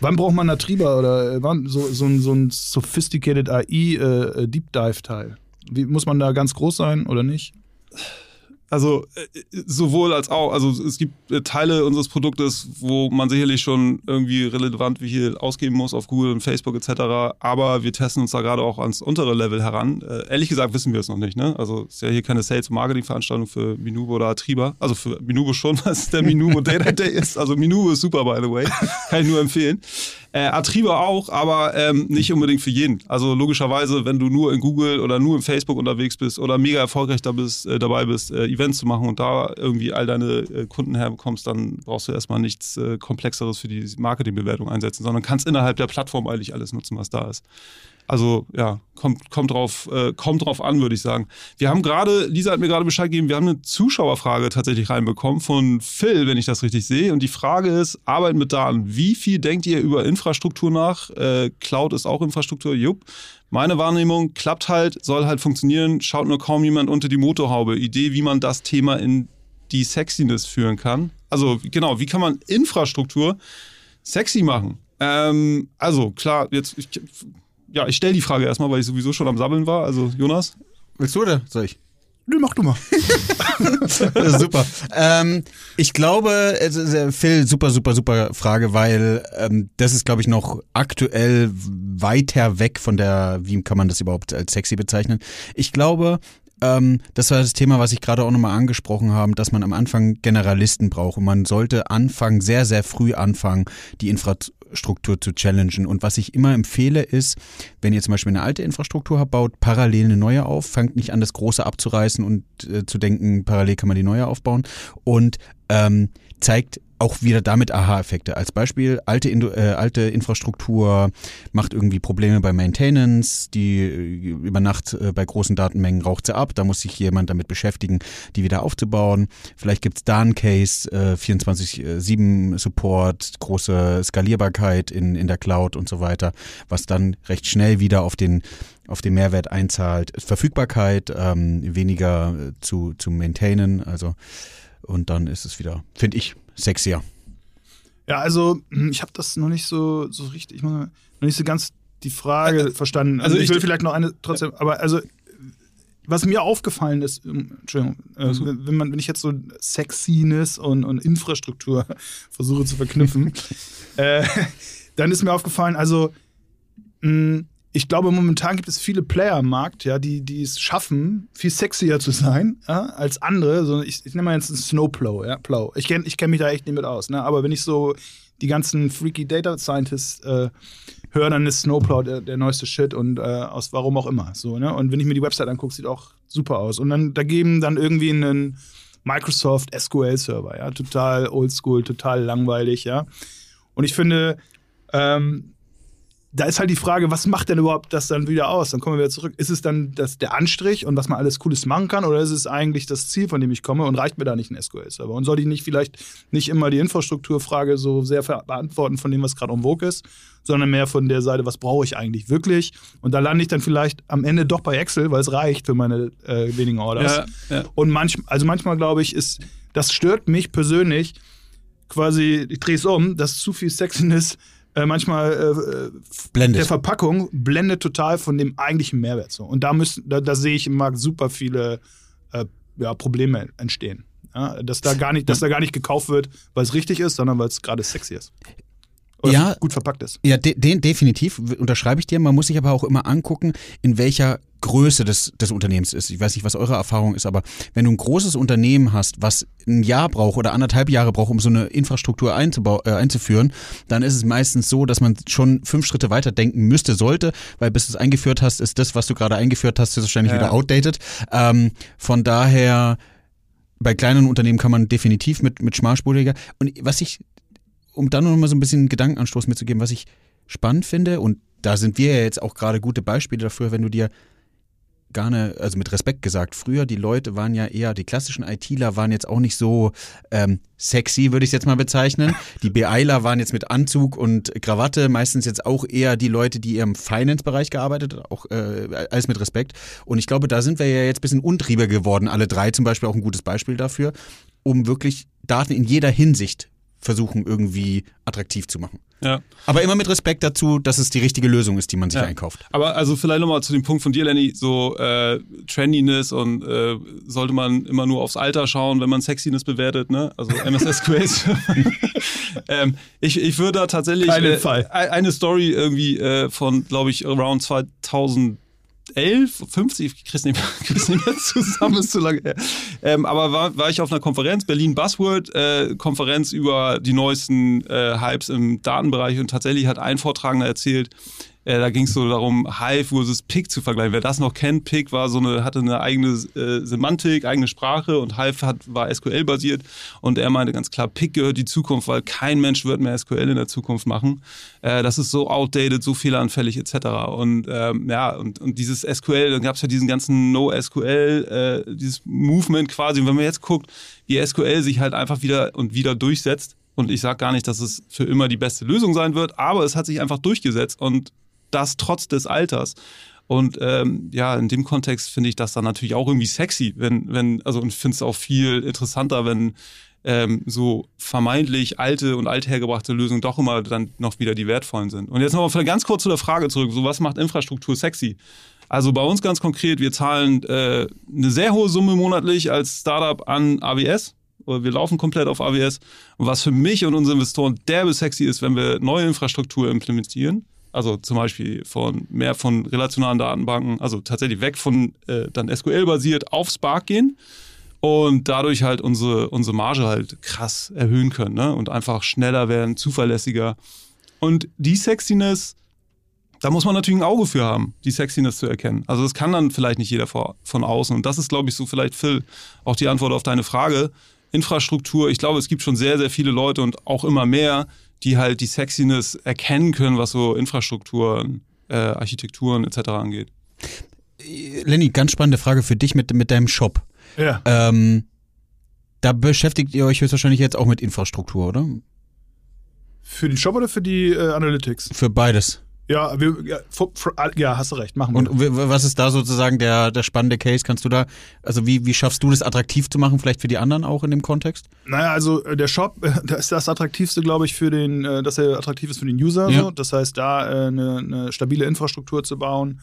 Speaker 1: Wann braucht man Natriba oder äh, wann, so, so, ein, so ein Sophisticated AI äh, Deep Dive Teil? Wie, muss man da ganz groß sein oder nicht?
Speaker 2: Also äh, sowohl als auch. Also es gibt äh, Teile unseres Produktes, wo man sicherlich schon irgendwie relevant wie hier ausgeben muss auf Google und Facebook etc. Aber wir testen uns da gerade auch ans untere Level heran. Äh, ehrlich gesagt wissen wir es noch nicht. Ne? Also es ist ja hier keine Sales- und Marketing-Veranstaltung für Minubo oder Atriba. Also für Minubo schon, was der Minubo Data Day ist. Also Minubo ist super, by the way. Kann ich nur empfehlen. Äh, Atriba auch, aber ähm, nicht unbedingt für jeden. Also logischerweise, wenn du nur in Google oder nur in Facebook unterwegs bist oder mega erfolgreich da bist, äh, dabei bist, äh, Events zu machen und da irgendwie all deine äh, Kunden herbekommst, dann brauchst du erstmal nichts äh, Komplexeres für die Marketingbewertung einsetzen, sondern kannst innerhalb der Plattform eigentlich alles nutzen, was da ist. Also ja, kommt, kommt, drauf, äh, kommt drauf an, würde ich sagen. Wir haben gerade, Lisa hat mir gerade Bescheid gegeben, wir haben eine Zuschauerfrage tatsächlich reinbekommen von Phil, wenn ich das richtig sehe. Und die Frage ist, Arbeit mit Daten. Wie viel denkt ihr über Infrastruktur nach? Äh, Cloud ist auch Infrastruktur, jupp. Meine Wahrnehmung klappt halt, soll halt funktionieren, schaut nur kaum jemand unter die Motorhaube. Idee, wie man das Thema in die Sexiness führen kann. Also genau, wie kann man Infrastruktur sexy machen? Ähm, also klar, jetzt ich, ja, ich stelle die Frage erstmal, weil ich sowieso schon am Sabbeln war. Also, Jonas?
Speaker 3: Willst du oder soll ich?
Speaker 1: Nö, mach du mal.
Speaker 3: super. Ähm, ich glaube, Phil, super, super, super Frage, weil ähm, das ist, glaube ich, noch aktuell weiter weg von der, wie kann man das überhaupt als sexy bezeichnen? Ich glaube, ähm, das war das Thema, was ich gerade auch nochmal angesprochen habe, dass man am Anfang Generalisten braucht und man sollte anfangen, sehr, sehr früh anfangen, die Infrastruktur Infrastruktur zu challengen. Und was ich immer empfehle ist, wenn ihr zum Beispiel eine alte Infrastruktur habt, baut parallel eine neue auf, fangt nicht an, das Große abzureißen und äh, zu denken, parallel kann man die neue aufbauen und ähm, zeigt auch wieder damit Aha-Effekte. Als Beispiel, alte, äh, alte Infrastruktur macht irgendwie Probleme bei Maintenance, die äh, über Nacht äh, bei großen Datenmengen raucht sie ab, da muss sich jemand damit beschäftigen, die wieder aufzubauen. Vielleicht gibt es da einen Case, äh, 24-7 Support, große Skalierbarkeit in, in der Cloud und so weiter, was dann recht schnell wieder auf den auf den Mehrwert einzahlt. Verfügbarkeit, ähm, weniger äh, zu, zu maintainen, also und dann ist es wieder, finde ich, sexier.
Speaker 1: Ja, also hm, ich habe das noch nicht so, so richtig, noch nicht so ganz die Frage äh, verstanden. Also, also ich, ich will vielleicht noch eine trotzdem, ja. aber also was mir aufgefallen ist, ähm, Entschuldigung, äh, wenn, man, wenn ich jetzt so Sexiness und, und Infrastruktur versuche zu verknüpfen, äh, dann ist mir aufgefallen, also mh, hm, ich glaube, momentan gibt es viele Player am Markt, ja, die, die es schaffen, viel sexier zu sein ja, als andere. So, ich, ich nehme mal jetzt einen Snowplow, ja, Plow. Ich kenne ich kenn mich da echt nicht mit aus, ne? aber wenn ich so die ganzen freaky Data Scientists äh, höre, dann ist Snowplow der, der neueste Shit und äh, aus warum auch immer. So, ne? Und wenn ich mir die Website angucke, sieht auch super aus. Und dann dagegen dann irgendwie einen Microsoft SQL-Server, ja, total oldschool, total langweilig, ja. Und ich finde, ähm, da ist halt die Frage, was macht denn überhaupt das dann wieder aus? Dann kommen wir wieder zurück. Ist es dann das, der Anstrich und was man alles Cooles machen kann oder ist es eigentlich das Ziel, von dem ich komme und reicht mir da nicht ein SQL-Server? Und soll ich nicht vielleicht nicht immer die Infrastrukturfrage so sehr beantworten von dem, was gerade en vogue ist, sondern mehr von der Seite, was brauche ich eigentlich wirklich? Und da lande ich dann vielleicht am Ende doch bei Excel, weil es reicht für meine äh, wenigen Orders. Ja, ja. Und manch, also manchmal glaube ich, ist, das stört mich persönlich, quasi, ich drehe es um, dass zu viel Sexiness äh, manchmal äh, blendet. der Verpackung blendet total von dem eigentlichen Mehrwert. So. Und da, müssen, da, da sehe ich im Markt super viele äh, ja, Probleme entstehen. Ja, dass, da gar nicht, dass da gar nicht gekauft wird, weil es richtig ist, sondern weil es gerade sexy ist.
Speaker 3: Ja,
Speaker 1: gut verpackt ist.
Speaker 3: Ja, de, de, definitiv, unterschreibe ich dir. Man muss sich aber auch immer angucken, in welcher Größe des, des Unternehmens ist. Ich weiß nicht, was eure Erfahrung ist, aber wenn du ein großes Unternehmen hast, was ein Jahr braucht oder anderthalb Jahre braucht, um so eine Infrastruktur äh, einzuführen, dann ist es meistens so, dass man schon fünf Schritte weiter denken müsste, sollte, weil bis du es eingeführt hast, ist das, was du gerade eingeführt hast, wahrscheinlich ja. wieder outdated. Ähm, von daher bei kleinen Unternehmen kann man definitiv mit, mit schmalspuriger. Und was ich um dann noch mal so ein bisschen Gedankenanstoß mitzugeben, was ich spannend finde, und da sind wir ja jetzt auch gerade gute Beispiele dafür, wenn du dir gar nicht, also mit Respekt gesagt, früher die Leute waren ja eher, die klassischen ITler waren jetzt auch nicht so ähm, sexy, würde ich es jetzt mal bezeichnen. Die BIler waren jetzt mit Anzug und Krawatte meistens jetzt auch eher die Leute, die im Finance-Bereich gearbeitet, auch äh, alles mit Respekt. Und ich glaube, da sind wir ja jetzt ein bisschen untrieber geworden, alle drei zum Beispiel auch ein gutes Beispiel dafür, um wirklich Daten in jeder Hinsicht versuchen, irgendwie attraktiv zu machen.
Speaker 2: Ja.
Speaker 3: Aber immer mit Respekt dazu, dass es die richtige Lösung ist, die man sich ja. einkauft.
Speaker 2: Aber also vielleicht nochmal zu dem Punkt von dir, Lenny, so äh, Trendiness und äh, sollte man immer nur aufs Alter schauen, wenn man Sexiness bewertet, ne? Also MSS Quiz. ähm, ich, ich würde da tatsächlich
Speaker 1: äh,
Speaker 2: eine Story irgendwie äh, von, glaube ich, around 2000 11, 50, ich krieg's nicht, krieg's nicht mehr zusammen, ist zu lange her. Ähm, aber war, war ich auf einer Konferenz, Berlin Buzzword, äh, Konferenz über die neuesten äh, Hypes im Datenbereich und tatsächlich hat ein Vortragender erzählt, äh, da ging es so darum, Hive versus Pig zu vergleichen. Wer das noch kennt, Pig war so eine, hatte eine eigene äh, Semantik, eigene Sprache und Hive hat, war SQL-basiert. Und er meinte ganz klar, Pig gehört die Zukunft, weil kein Mensch wird mehr SQL in der Zukunft machen. Äh, das ist so outdated, so fehleranfällig etc. Und ähm, ja, und, und dieses SQL, dann gab es ja diesen ganzen No-SQL, äh, dieses Movement quasi. Und wenn man jetzt guckt, wie SQL sich halt einfach wieder und wieder durchsetzt, und ich sage gar nicht, dass es für immer die beste Lösung sein wird, aber es hat sich einfach durchgesetzt und das trotz des Alters. Und ähm, ja, in dem Kontext finde ich das dann natürlich auch irgendwie sexy, wenn, wenn, also und finde es auch viel interessanter, wenn ähm, so vermeintlich alte und althergebrachte Lösungen doch immer dann noch wieder die wertvollen sind. Und jetzt nochmal ganz kurz zu der Frage zurück, so was macht Infrastruktur sexy? Also bei uns ganz konkret, wir zahlen äh, eine sehr hohe Summe monatlich als Startup an AWS. Wir laufen komplett auf AWS. Und was für mich und unsere Investoren derbe sexy ist, wenn wir neue Infrastruktur implementieren, also zum Beispiel von mehr von relationalen Datenbanken, also tatsächlich weg von äh, dann SQL-basiert auf Spark gehen und dadurch halt unsere, unsere Marge halt krass erhöhen können ne? und einfach schneller werden, zuverlässiger. Und die Sexiness, da muss man natürlich ein Auge für haben, die Sexiness zu erkennen. Also das kann dann vielleicht nicht jeder von außen. Und das ist, glaube ich, so vielleicht, Phil, auch die Antwort auf deine Frage. Infrastruktur, ich glaube, es gibt schon sehr, sehr viele Leute und auch immer mehr, die halt die Sexiness erkennen können, was so Infrastrukturen, äh, Architekturen etc. angeht.
Speaker 3: Lenny, ganz spannende Frage für dich mit, mit deinem Shop.
Speaker 1: Ja.
Speaker 3: Ähm, da beschäftigt ihr euch höchstwahrscheinlich jetzt auch mit Infrastruktur, oder?
Speaker 1: Für den Shop oder für die äh, Analytics?
Speaker 3: Für beides.
Speaker 1: Ja, wir, ja, for, for, ja, hast du recht, machen wir.
Speaker 3: Und was ist da sozusagen der, der spannende Case? Kannst du da, also wie, wie schaffst du das attraktiv zu machen, vielleicht für die anderen auch in dem Kontext?
Speaker 1: Naja, also äh, der Shop, das ist das Attraktivste, glaube ich, für den, äh, dass er attraktiv ist für den User. Ja. So. Das heißt, da äh, eine, eine stabile Infrastruktur zu bauen.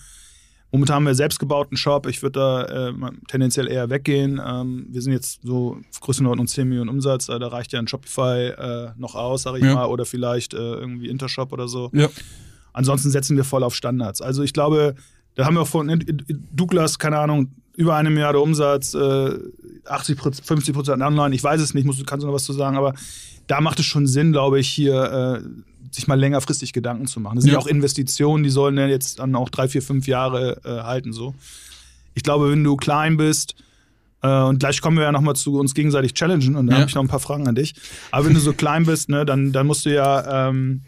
Speaker 1: Momentan haben wir selbst gebauten Shop. Ich würde da äh, tendenziell eher weggehen. Ähm, wir sind jetzt so Größenordnung 10 Millionen Umsatz. Äh, da reicht ja ein Shopify äh, noch aus, sage ich ja. mal, oder vielleicht irgendwie Intershop oder so.
Speaker 3: Ja.
Speaker 1: Ansonsten setzen wir voll auf Standards. Also ich glaube, da haben wir von Douglas, keine Ahnung, über eine Milliarde Umsatz, äh, 80, 50 Prozent online. Ich weiß es nicht, musst, kannst du noch was zu sagen, aber da macht es schon Sinn, glaube ich, hier äh, sich mal längerfristig Gedanken zu machen. Das sind ja auch Investitionen, die sollen ja jetzt dann auch drei, vier, fünf Jahre äh, halten. So. Ich glaube, wenn du klein bist, äh, und gleich kommen wir ja nochmal zu uns gegenseitig challengen und da ja. habe ich noch ein paar Fragen an dich. Aber wenn du so klein bist, ne, dann, dann musst du ja ähm,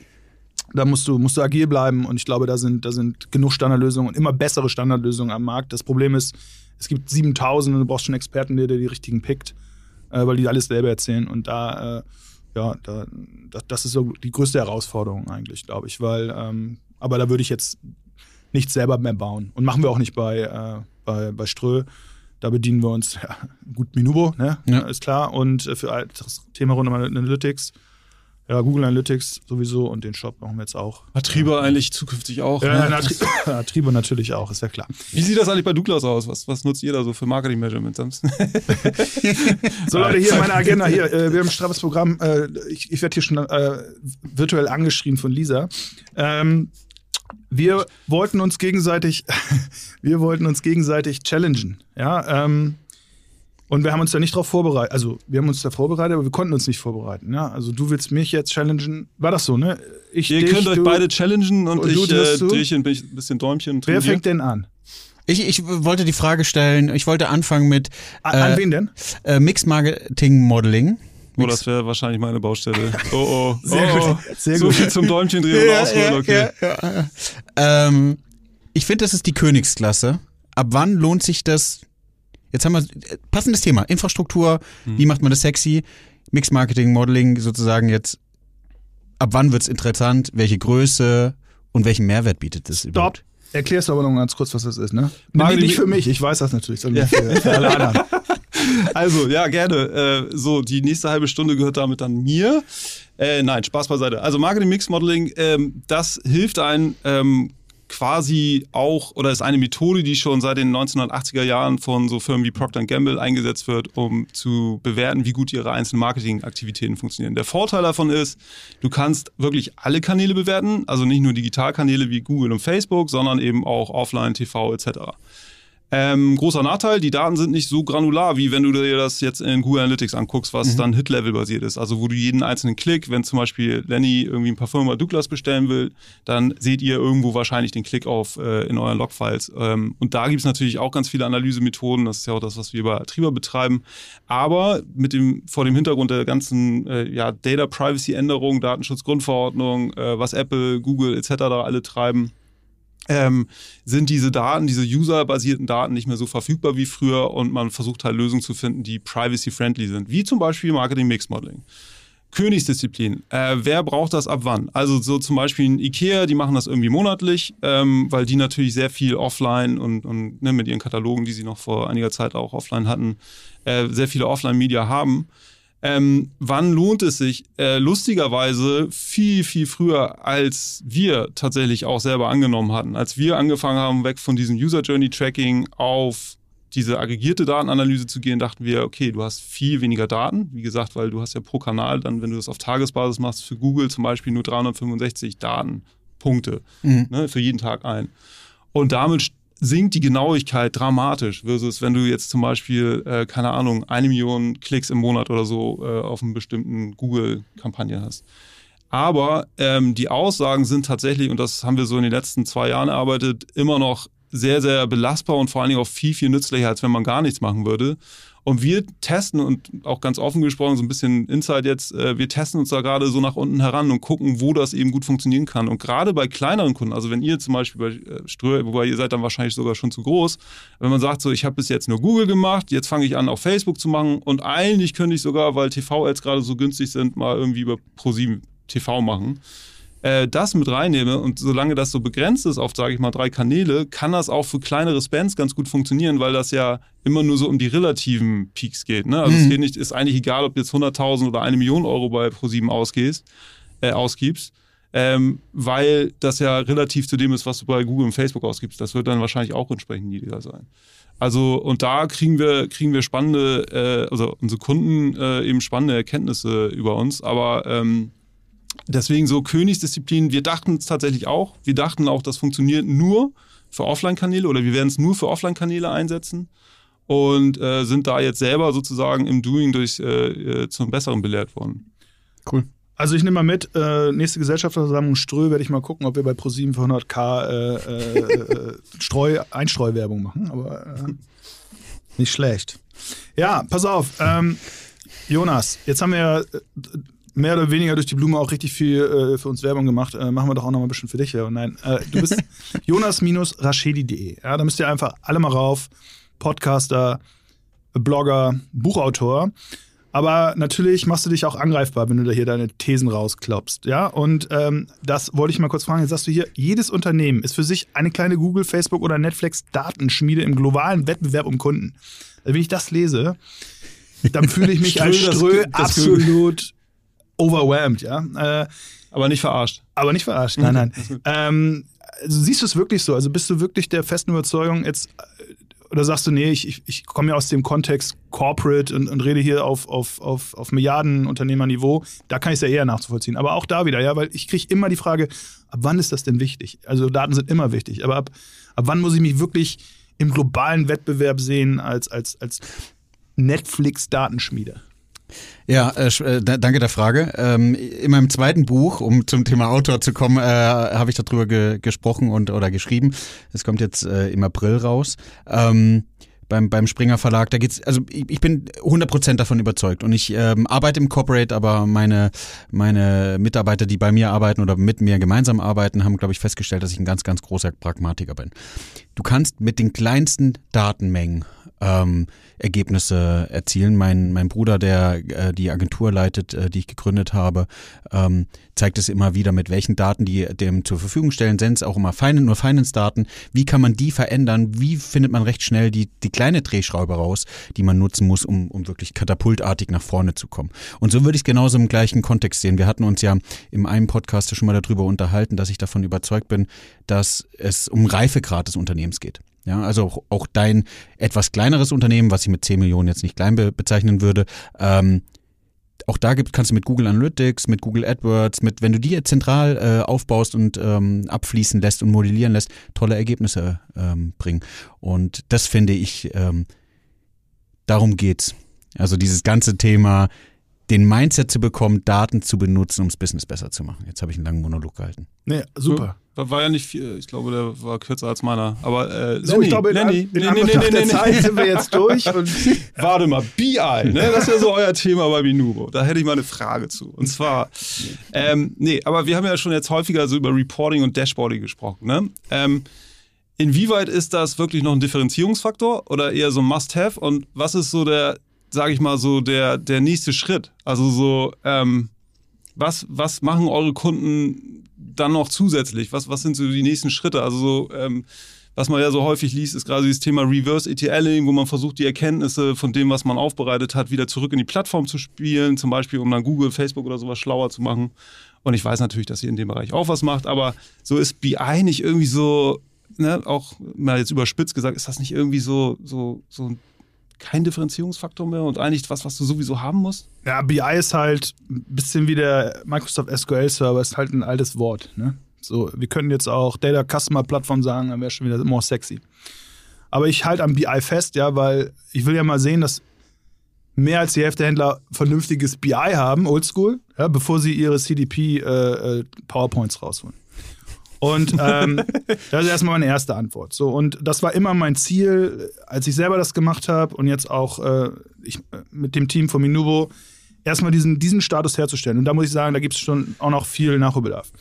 Speaker 1: da musst du, musst du agil bleiben und ich glaube, da sind, da sind genug Standardlösungen und immer bessere Standardlösungen am Markt. Das Problem ist, es gibt 7000 und du brauchst schon Experten, der dir die richtigen pickt, äh, weil die alles selber erzählen und da, äh, ja, da, das ist so die größte Herausforderung eigentlich, glaube ich, weil, ähm, aber da würde ich jetzt nichts selber mehr bauen und machen wir auch nicht bei, äh, bei, bei Strö. Da bedienen wir uns, ja, gut, Minubo, ne? Ja. ist klar. Und für das Thema rund um Analytics Ja, Google Analytics sowieso und den Shop machen wir jetzt auch.
Speaker 2: Atriba eigentlich zukünftig auch.
Speaker 1: Ja, ne? Atriba natürlich auch, ist ja klar.
Speaker 2: Wie sieht das eigentlich bei Douglas aus? Was, was nutzt ihr da so für Marketing-Measurements?
Speaker 1: so Leute, hier meine Agenda. Hier, äh, wir haben ein straffes Programm. Äh, ich, ich werde hier schon äh, virtuell angeschrien von Lisa. Ähm, wir wollten uns gegenseitig, wir wollten uns gegenseitig challengen. Ja, ähm, und wir haben uns da nicht drauf vorbereitet. Also, wir haben uns da vorbereitet, aber wir konnten uns nicht vorbereiten. Ja? Also, du willst mich jetzt challengen. War das so, ne?
Speaker 2: Ich Ihr dich, könnt euch beide challengen und, und ich äh, drehe ein bisschen Däumchen.
Speaker 1: Wer fängt denn an?
Speaker 3: Ich, ich wollte die Frage stellen, ich wollte anfangen mit.
Speaker 1: An, äh, an wen denn?
Speaker 3: Äh, Mix Marketing Modeling.
Speaker 2: Oh, das wäre wahrscheinlich meine Baustelle. Oh, oh. Sehr oh, gut. Oh. Sehr so gut. viel zum Däumchen drehen ja, und ausholen, okay. Ja, ja.
Speaker 3: Ähm, ich finde, das ist die Königsklasse. Ab wann lohnt sich das Jetzt haben wir passendes Thema, Infrastruktur, hm. wie macht man das sexy? Mix Marketing, Modeling sozusagen jetzt. Ab wann wird es interessant? Welche Größe und welchen Mehrwert bietet das überhaupt?
Speaker 1: Stop. Erklärst du aber noch ganz kurz, was das ist, ne? Nee, nicht für mich, ich weiß das natürlich, sondern ja. für, für alle anderen.
Speaker 2: Also, ja, gerne. Äh, so, die nächste halbe Stunde gehört damit dann mir. Äh, nein, Spaß beiseite. Also Marketing Mix Modeling, ähm, das hilft einem ähm, quasi auch oder ist eine Methode, die schon seit den 1980er Jahren von so Firmen wie Procter Gamble eingesetzt wird, um zu bewerten, wie gut ihre einzelnen Marketingaktivitäten funktionieren. Der Vorteil davon ist, du kannst wirklich alle Kanäle bewerten, also nicht nur Digitalkanäle wie Google und Facebook, sondern eben auch Offline, TV etc. Ähm, großer Nachteil, die Daten sind nicht so granular, wie wenn du dir das jetzt in Google Analytics anguckst, was mhm. dann Hit-Level basiert ist. Also wo du jeden einzelnen Klick, wenn zum Beispiel Lenny irgendwie ein Parfum bei Douglas bestellen will, dann seht ihr irgendwo wahrscheinlich den Klick auf äh, in euren Logfiles. Ähm, und da gibt es natürlich auch ganz viele Analysemethoden. Das ist ja auch das, was wir bei Atriba betreiben. Aber mit dem, vor dem Hintergrund der ganzen äh, ja, Data Privacy Änderungen, Datenschutzgrundverordnung, äh, was Apple, Google etc. alle treiben, ähm, sind diese Daten, diese user-basierten Daten nicht mehr so verfügbar wie früher und man versucht halt Lösungen zu finden, die privacy-friendly sind, wie zum Beispiel Marketing Mix Modeling. Königsdisziplin. Äh, wer braucht das ab wann? Also so zum Beispiel in Ikea, die machen das irgendwie monatlich, ähm, weil die natürlich sehr viel offline und, und ne, mit ihren Katalogen, die sie noch vor einiger Zeit auch offline hatten, äh, sehr viele Offline-Media haben. Ähm, wann lohnt es sich? Äh, lustigerweise viel, viel früher, als wir tatsächlich auch selber angenommen hatten. Als wir angefangen haben, weg von diesem User Journey Tracking auf diese aggregierte Datenanalyse zu gehen, dachten wir, okay, du hast viel weniger Daten. Wie gesagt, weil du hast ja pro Kanal dann, wenn du das auf Tagesbasis machst, für Google zum Beispiel nur 365 Datenpunkte mhm. ne, für jeden Tag ein. Und damit sinkt die Genauigkeit dramatisch, versus wenn du jetzt zum Beispiel, äh, keine Ahnung, eine Million Klicks im Monat oder so äh, auf einen bestimmten Google-Kampagne hast. Aber ähm, die Aussagen sind tatsächlich, und das haben wir so in den letzten zwei Jahren erarbeitet, immer noch sehr, sehr belastbar und vor allen Dingen auch viel, viel nützlicher, als wenn man gar nichts machen würde. Und wir testen und auch ganz offen gesprochen, so ein bisschen Insight jetzt, äh, wir testen uns da gerade so nach unten heran und gucken, wo das eben gut funktionieren kann. Und gerade bei kleineren Kunden, also wenn ihr zum Beispiel bei äh, Ströer, wobei ihr seid dann wahrscheinlich sogar schon zu groß, wenn man sagt so, ich habe bis jetzt nur Google gemacht, jetzt fange ich an, auch Facebook zu machen und eigentlich könnte ich sogar, weil TV-Ads gerade so günstig sind, mal irgendwie über ProSieben TV machen äh, das mit reinnehme und solange das so begrenzt ist auf, sage ich mal, drei Kanäle, kann das auch für kleinere Spends ganz gut funktionieren, weil das ja immer nur so um die relativen Peaks geht. Ne? Also mhm. es geht nicht, ist eigentlich egal, ob du jetzt 100.000 oder eine Million Euro bei ProSieben ausgehst, äh, ausgibst. Ähm, weil das ja relativ zu dem ist, was du bei Google und Facebook ausgibst. Das wird dann wahrscheinlich auch entsprechend niedriger sein. Also, und da kriegen wir, kriegen wir spannende, äh, also unsere Kunden äh, eben spannende Erkenntnisse über uns, aber ähm, Deswegen so Königsdisziplin. Wir dachten es tatsächlich auch. Wir dachten auch, das funktioniert nur für Offline-Kanäle oder wir werden es nur für Offline-Kanäle einsetzen und äh, sind da jetzt selber sozusagen im Doing durch äh, äh zum Besseren belehrt worden.
Speaker 1: Cool. Also ich nehme mal mit, äh, nächste Gesellschafterversammlung Strö werde ich mal gucken, ob wir bei ProSieben für 100k äh, äh, Streu, Einstreuwerbung machen, aber äh, nicht schlecht. Ja, pass auf. Ähm, Jonas, jetzt haben wir ja mehr oder weniger durch die Blume auch richtig viel äh, für uns Werbung gemacht. Äh, machen wir doch auch noch mal ein bisschen für dich hier. nein, äh, du bist jonas-rashedi.de. Ja, da müsst ihr einfach alle mal rauf. Podcaster, Blogger, Buchautor. Aber natürlich machst du dich auch angreifbar, wenn du da hier deine Thesen rausklopst. Ja, und ähm, das wollte ich mal kurz fragen. Jetzt sagst du hier, jedes Unternehmen ist für sich eine kleine Google, Facebook oder Netflix Datenschmiede im globalen Wettbewerb um Kunden. Also wenn ich das lese, dann fühle ich mich als Strö absolut overwhelmed, ja. Äh,
Speaker 2: aber nicht verarscht.
Speaker 1: Aber nicht verarscht, nein, nein. ähm, also siehst du es wirklich so? Also bist du wirklich der festen Überzeugung, jetzt oder sagst du, nee, ich, ich, ich komme ja aus dem Kontext Corporate und, und rede hier auf, auf, auf, auf Milliardenunternehmerniveau, da kann ich es ja eher nachzuvollziehen. Aber auch da wieder, ja, weil ich kriege immer die Frage, ab wann ist das denn wichtig? Also Daten sind immer wichtig, aber ab, ab wann muss ich mich wirklich im globalen Wettbewerb sehen als, als, als Netflix-Datenschmiede?
Speaker 3: Ja, äh, äh danke der Frage. Ähm, in meinem zweiten Buch, um zum Thema Autor zu kommen, äh, habe ich darüber ge gesprochen und oder geschrieben. Es kommt jetzt äh, im April raus. Ähm, beim, beim Springer Verlag, da geht's, also ich, ich bin 100% davon überzeugt und ich ähm, arbeite im Corporate, aber meine, meine Mitarbeiter, die bei mir arbeiten oder mit mir gemeinsam arbeiten, haben, glaube ich, festgestellt, dass ich ein ganz, ganz großer Pragmatiker bin. Du kannst mit den kleinsten Datenmengen ähm, Ergebnisse erzielen. Mein, mein Bruder, der äh, die Agentur leitet, äh, die ich gegründet habe, ähm, zeigt es immer wieder, mit welchen Daten die dem zur Verfügung stellen, sind es auch immer Finance, nur Finance-Daten. Wie kann man die verändern? Wie findet man recht schnell die, die kleine Drehschraube raus, die man nutzen muss, um, um wirklich katapultartig nach vorne zu kommen? Und so würde ich es genauso im gleichen Kontext sehen. Wir hatten uns ja in einem Podcast schon mal darüber unterhalten, dass ich davon überzeugt bin, dass es um Reifegrad des Unternehmens geht. Ja, also auch, auch dein etwas kleineres Unternehmen, was ich mit 10 Millionen jetzt nicht klein be bezeichnen würde, ähm, auch da gibt, kannst du mit Google Analytics, mit Google AdWords, mit, wenn du die zentral äh, aufbaust und ähm, abfließen lässt und modellieren lässt, tolle Ergebnisse ähm, bringen. Und das finde ich, ähm, darum geht's. Also dieses ganze Thema, den Mindset zu bekommen, Daten zu benutzen, um das Business besser zu machen. Jetzt habe ich einen langen Monolog gehalten.
Speaker 1: Nee, super.
Speaker 2: War, war ja nicht viel, ich glaube, der war kürzer als meiner. Aber äh,
Speaker 1: so, Lenny, ich glaube, Lenny, in, in nee, nee, nee, der Zeit sind wir jetzt durch. Und
Speaker 2: Warte mal, BI, ne? das ist ja so euer Thema bei Minubo. Da hätte ich mal eine Frage zu. Und zwar, ähm, nee, aber wir haben ja schon jetzt häufiger so über Reporting und Dashboarding gesprochen. Ne? Ähm, inwieweit ist das wirklich noch ein Differenzierungsfaktor oder eher so ein Must-Have? Und was ist so der sage ich mal, so der, der nächste Schritt? Also so, ähm, was, was machen eure Kunden dann noch zusätzlich? Was, was sind so die nächsten Schritte? Also so, ähm, was man ja so häufig liest, ist gerade dieses Thema Reverse ETLing, wo man versucht, die Erkenntnisse von dem, was man aufbereitet hat, wieder zurück in die Plattform zu spielen, zum Beispiel, um dann Google, Facebook oder sowas schlauer zu machen. Und ich weiß natürlich, dass ihr in dem Bereich auch was macht, aber so ist BI nicht irgendwie so, ne, auch mal jetzt überspitzt gesagt, ist das nicht irgendwie so, so, so ein kein Differenzierungsfaktor mehr und eigentlich was, was du sowieso haben musst?
Speaker 1: Ja, BI ist halt ein bisschen wie der Microsoft SQL Server, ist halt ein altes Wort. Ne? So, wir können jetzt auch Data Customer Plattform sagen, dann wäre schon wieder more sexy. Aber ich halte am BI fest, ja, weil ich will ja mal sehen, dass mehr als die Hälfte der Händler vernünftiges BI haben, oldschool, ja, bevor sie ihre CDP äh, äh, PowerPoints rausholen. Und ähm, das ist erstmal meine erste Antwort. So, und das war immer mein Ziel, als ich selber das gemacht habe und jetzt auch äh, ich, mit dem Team von Minubo, erstmal diesen, diesen Status herzustellen. Und da muss ich sagen, da gibt es schon auch noch viel Nachholbedarf.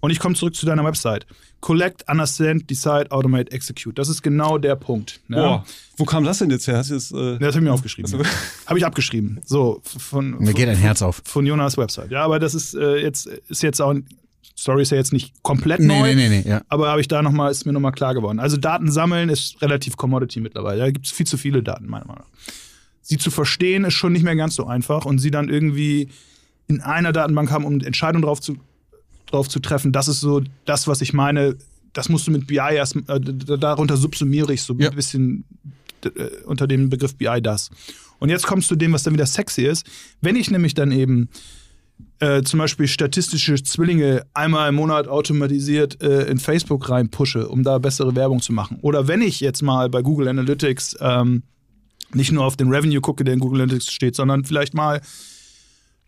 Speaker 1: Und ich komme zurück zu deiner Website. Collect, Understand, Decide, Automate, Execute. Das ist genau der Punkt.
Speaker 2: Ja. Boah, wo kam das denn jetzt her? Hast jetzt,
Speaker 1: äh das habe ich mir aufgeschrieben. Also, habe ich abgeschrieben. So, von,
Speaker 3: mir geht ein Herz auf.
Speaker 1: Von Jonas Website. Ja, aber das ist äh, jetzt, ist jetzt auch Story ist ja jetzt nicht komplett neu, nee, nee, nee, ja. aber habe ich da noch mal, ist mir nochmal klar geworden. Also Daten sammeln ist relativ Commodity mittlerweile. Da gibt es viel zu viele Daten, meiner Meinung nach. Sie zu verstehen ist schon nicht mehr ganz so einfach und sie dann irgendwie in einer Datenbank haben, um Entscheidungen drauf zu, drauf zu treffen. Das ist so das, was ich meine. Das musst du mit BI erst, äh, darunter subsumiere ich so ja. ein bisschen äh, unter dem Begriff BI das. Und jetzt kommst du dem, was dann wieder sexy ist. Wenn ich nämlich dann eben äh, zum Beispiel statistische Zwillinge einmal im Monat automatisiert äh, in Facebook reinpushe, um da bessere Werbung zu machen. Oder wenn ich jetzt mal bei Google Analytics ähm, nicht nur auf den Revenue gucke, der in Google Analytics steht, sondern vielleicht mal,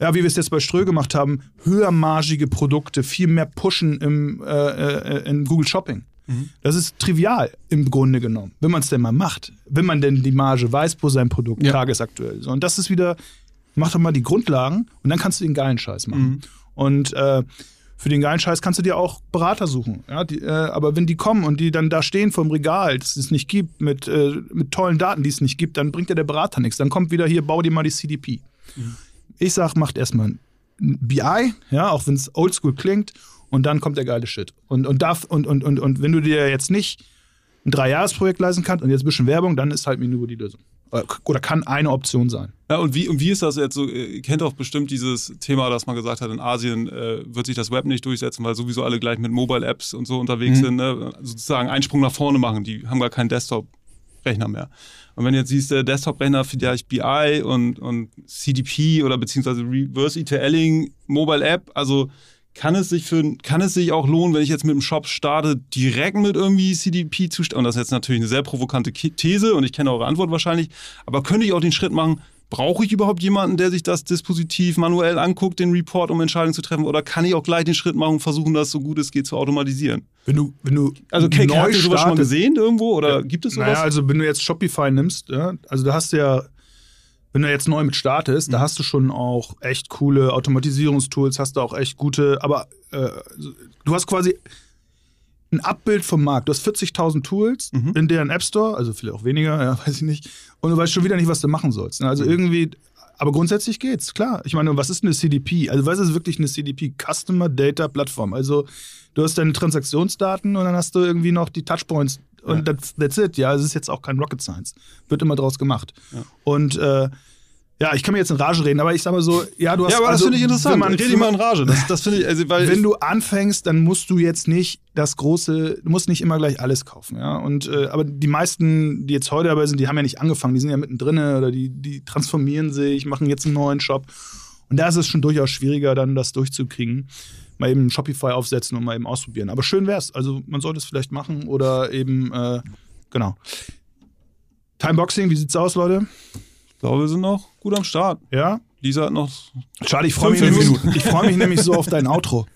Speaker 1: ja, wie wir es jetzt bei Strö gemacht haben, höhermargige Produkte viel mehr pushen im, äh, äh in Google Shopping. Mhm. Das ist trivial im Grunde genommen, wenn man es denn mal macht. Wenn man denn die Marge weiß pro sein Produkt ja. tagesaktuell. So, und das ist wieder mach doch mal die Grundlagen und dann kannst du den geilen Scheiß machen. Mhm. Und äh, für den geilen Scheiß kannst du dir auch Berater suchen. Ja, die, äh, aber wenn die kommen und die dann da stehen vom Regal, das es nicht gibt, mit, äh, mit tollen Daten, die es nicht gibt, dann bringt dir der Berater nichts. Dann kommt wieder hier, bau dir mal die CDP. Mhm. Ich sag, macht erstmal ein BI, ja, auch wenn es oldschool klingt, und dann kommt der geile Shit. Und, und, darf, und, und, und, und wenn du dir jetzt nicht ein Dreijahresprojekt leisten kannst und jetzt ein bisschen Werbung, dann ist halt Minubo die Lösung. Oder kann eine Option sein.
Speaker 2: Ja, und wie, und wie ist das jetzt so? Ihr kennt doch bestimmt dieses Thema, dass man gesagt hat, in Asien äh, wird sich das Web nicht durchsetzen, weil sowieso alle gleich mit Mobile-Apps und so unterwegs mhm. sind. Ne? Sozusagen einen Sprung nach vorne machen. Die haben gar keinen Desktop-Rechner mehr. Und wenn du jetzt siehst, der Desktop-Rechner vielleicht BI und, und CDP oder beziehungsweise Reverse ETLing, Mobile-App, also kann es sich für kann es sich auch lohnen, wenn ich jetzt mit dem Shop starte, direkt mit irgendwie CDP zu starten? Und das ist jetzt natürlich eine sehr provokante These und ich kenne eure Antwort wahrscheinlich, aber könnte ich auch den Schritt machen, brauche ich überhaupt jemanden, der sich das Dispositiv manuell anguckt, den Report, um Entscheidungen zu treffen? Oder kann ich auch gleich den Schritt machen und versuchen, das so gut es geht zu automatisieren?
Speaker 1: Wenn du, wenn du
Speaker 2: also neu habt ihr sowas schon mal gesehen irgendwo oder ja, gibt es sowas?
Speaker 1: Naja, also wenn du jetzt Shopify nimmst, ja, also da hast du ja wenn du jetzt neu mit startest, mhm. da hast du schon auch echt coole Automatisierungstools, hast du auch echt gute, aber äh, du hast quasi ein Abbild vom Markt. Du hast 40.000 Tools mhm. in deren App Store, also vielleicht auch weniger, ja, weiß ich nicht. Und du weißt schon wieder nicht, was du machen sollst. Ne? Also mhm. irgendwie, aber grundsätzlich geht's, klar. Ich meine, was ist eine CDP? Also was ist wirklich eine CDP? Customer Data Platform. Also du hast deine Transaktionsdaten und dann hast du irgendwie noch die Touchpoints und ja. that's, that's it. Ja, es ist jetzt auch kein Rocket Science. Wird immer draus gemacht. Ja. Und äh, ja, ich kann mir jetzt in Rage reden, aber ich sag mal so, ja, du hast.
Speaker 2: Ja, aber
Speaker 1: also,
Speaker 2: das finde ich interessant. Man, Rede ich mal in Rage. Das, das finde ich, also, weil
Speaker 1: Wenn du anfängst, dann musst du jetzt nicht das große, du musst nicht immer gleich alles kaufen, ja. Und äh, aber die meisten, die jetzt heute dabei sind, die haben ja nicht angefangen, die sind ja mittendrin oder die, die transformieren sich, machen jetzt einen neuen Shop. Und da ist es schon durchaus schwieriger, dann das durchzukriegen mal eben Shopify aufsetzen und mal eben ausprobieren. Aber schön wär's. Also man sollte es vielleicht machen oder eben, äh, genau. Timeboxing, wie sieht's aus, Leute?
Speaker 2: Ich glaube, wir sind noch gut am Start.
Speaker 1: Ja?
Speaker 2: Lisa hat noch.
Speaker 1: Schade, ich freue mich, nämlich, freu mich nämlich so auf dein Outro.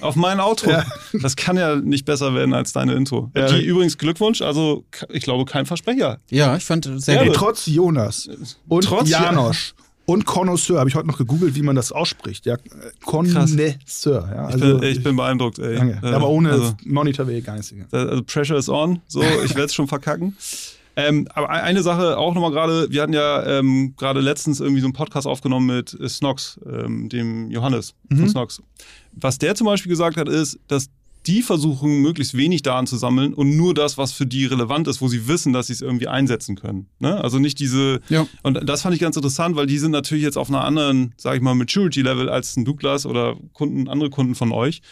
Speaker 2: Auf mein Outro? Ja. Das kann ja nicht besser werden als deine Intro. Ja. Die übrigens Glückwunsch, also ich glaube kein Versprecher.
Speaker 3: Ja, ich fand sehr
Speaker 1: gut. Trotz Jonas und Trotz Janosch und Connoisseur, habe ich heute noch gegoogelt, wie man das ausspricht. Ja, Connoisseur. Ja,
Speaker 2: also, ich, bin, ich bin beeindruckt, ey.
Speaker 1: Danke. Äh, aber ohne also, Monitor wäre gar nichts.
Speaker 2: Also Pressure is on, so, ich werde es schon verkacken. Ähm, aber e-, eine Sache auch nochmal gerade, wir hatten ja ähm, gerade letztens irgendwie so einen Podcast aufgenommen mit Snox, ähm, dem Johannes mhm. von Snox. Was der zum Beispiel gesagt hat, ist, dass die versuchen, möglichst wenig Daten zu sammeln und nur das, was für die relevant ist, wo sie wissen, dass sie es irgendwie einsetzen können. Ne? Also nicht diese. Ja. Und das fand ich ganz interessant, weil die sind natürlich jetzt auf einer anderen, sage ich mal, Maturity-Level als ein Douglas oder Kunden, andere Kunden von euch.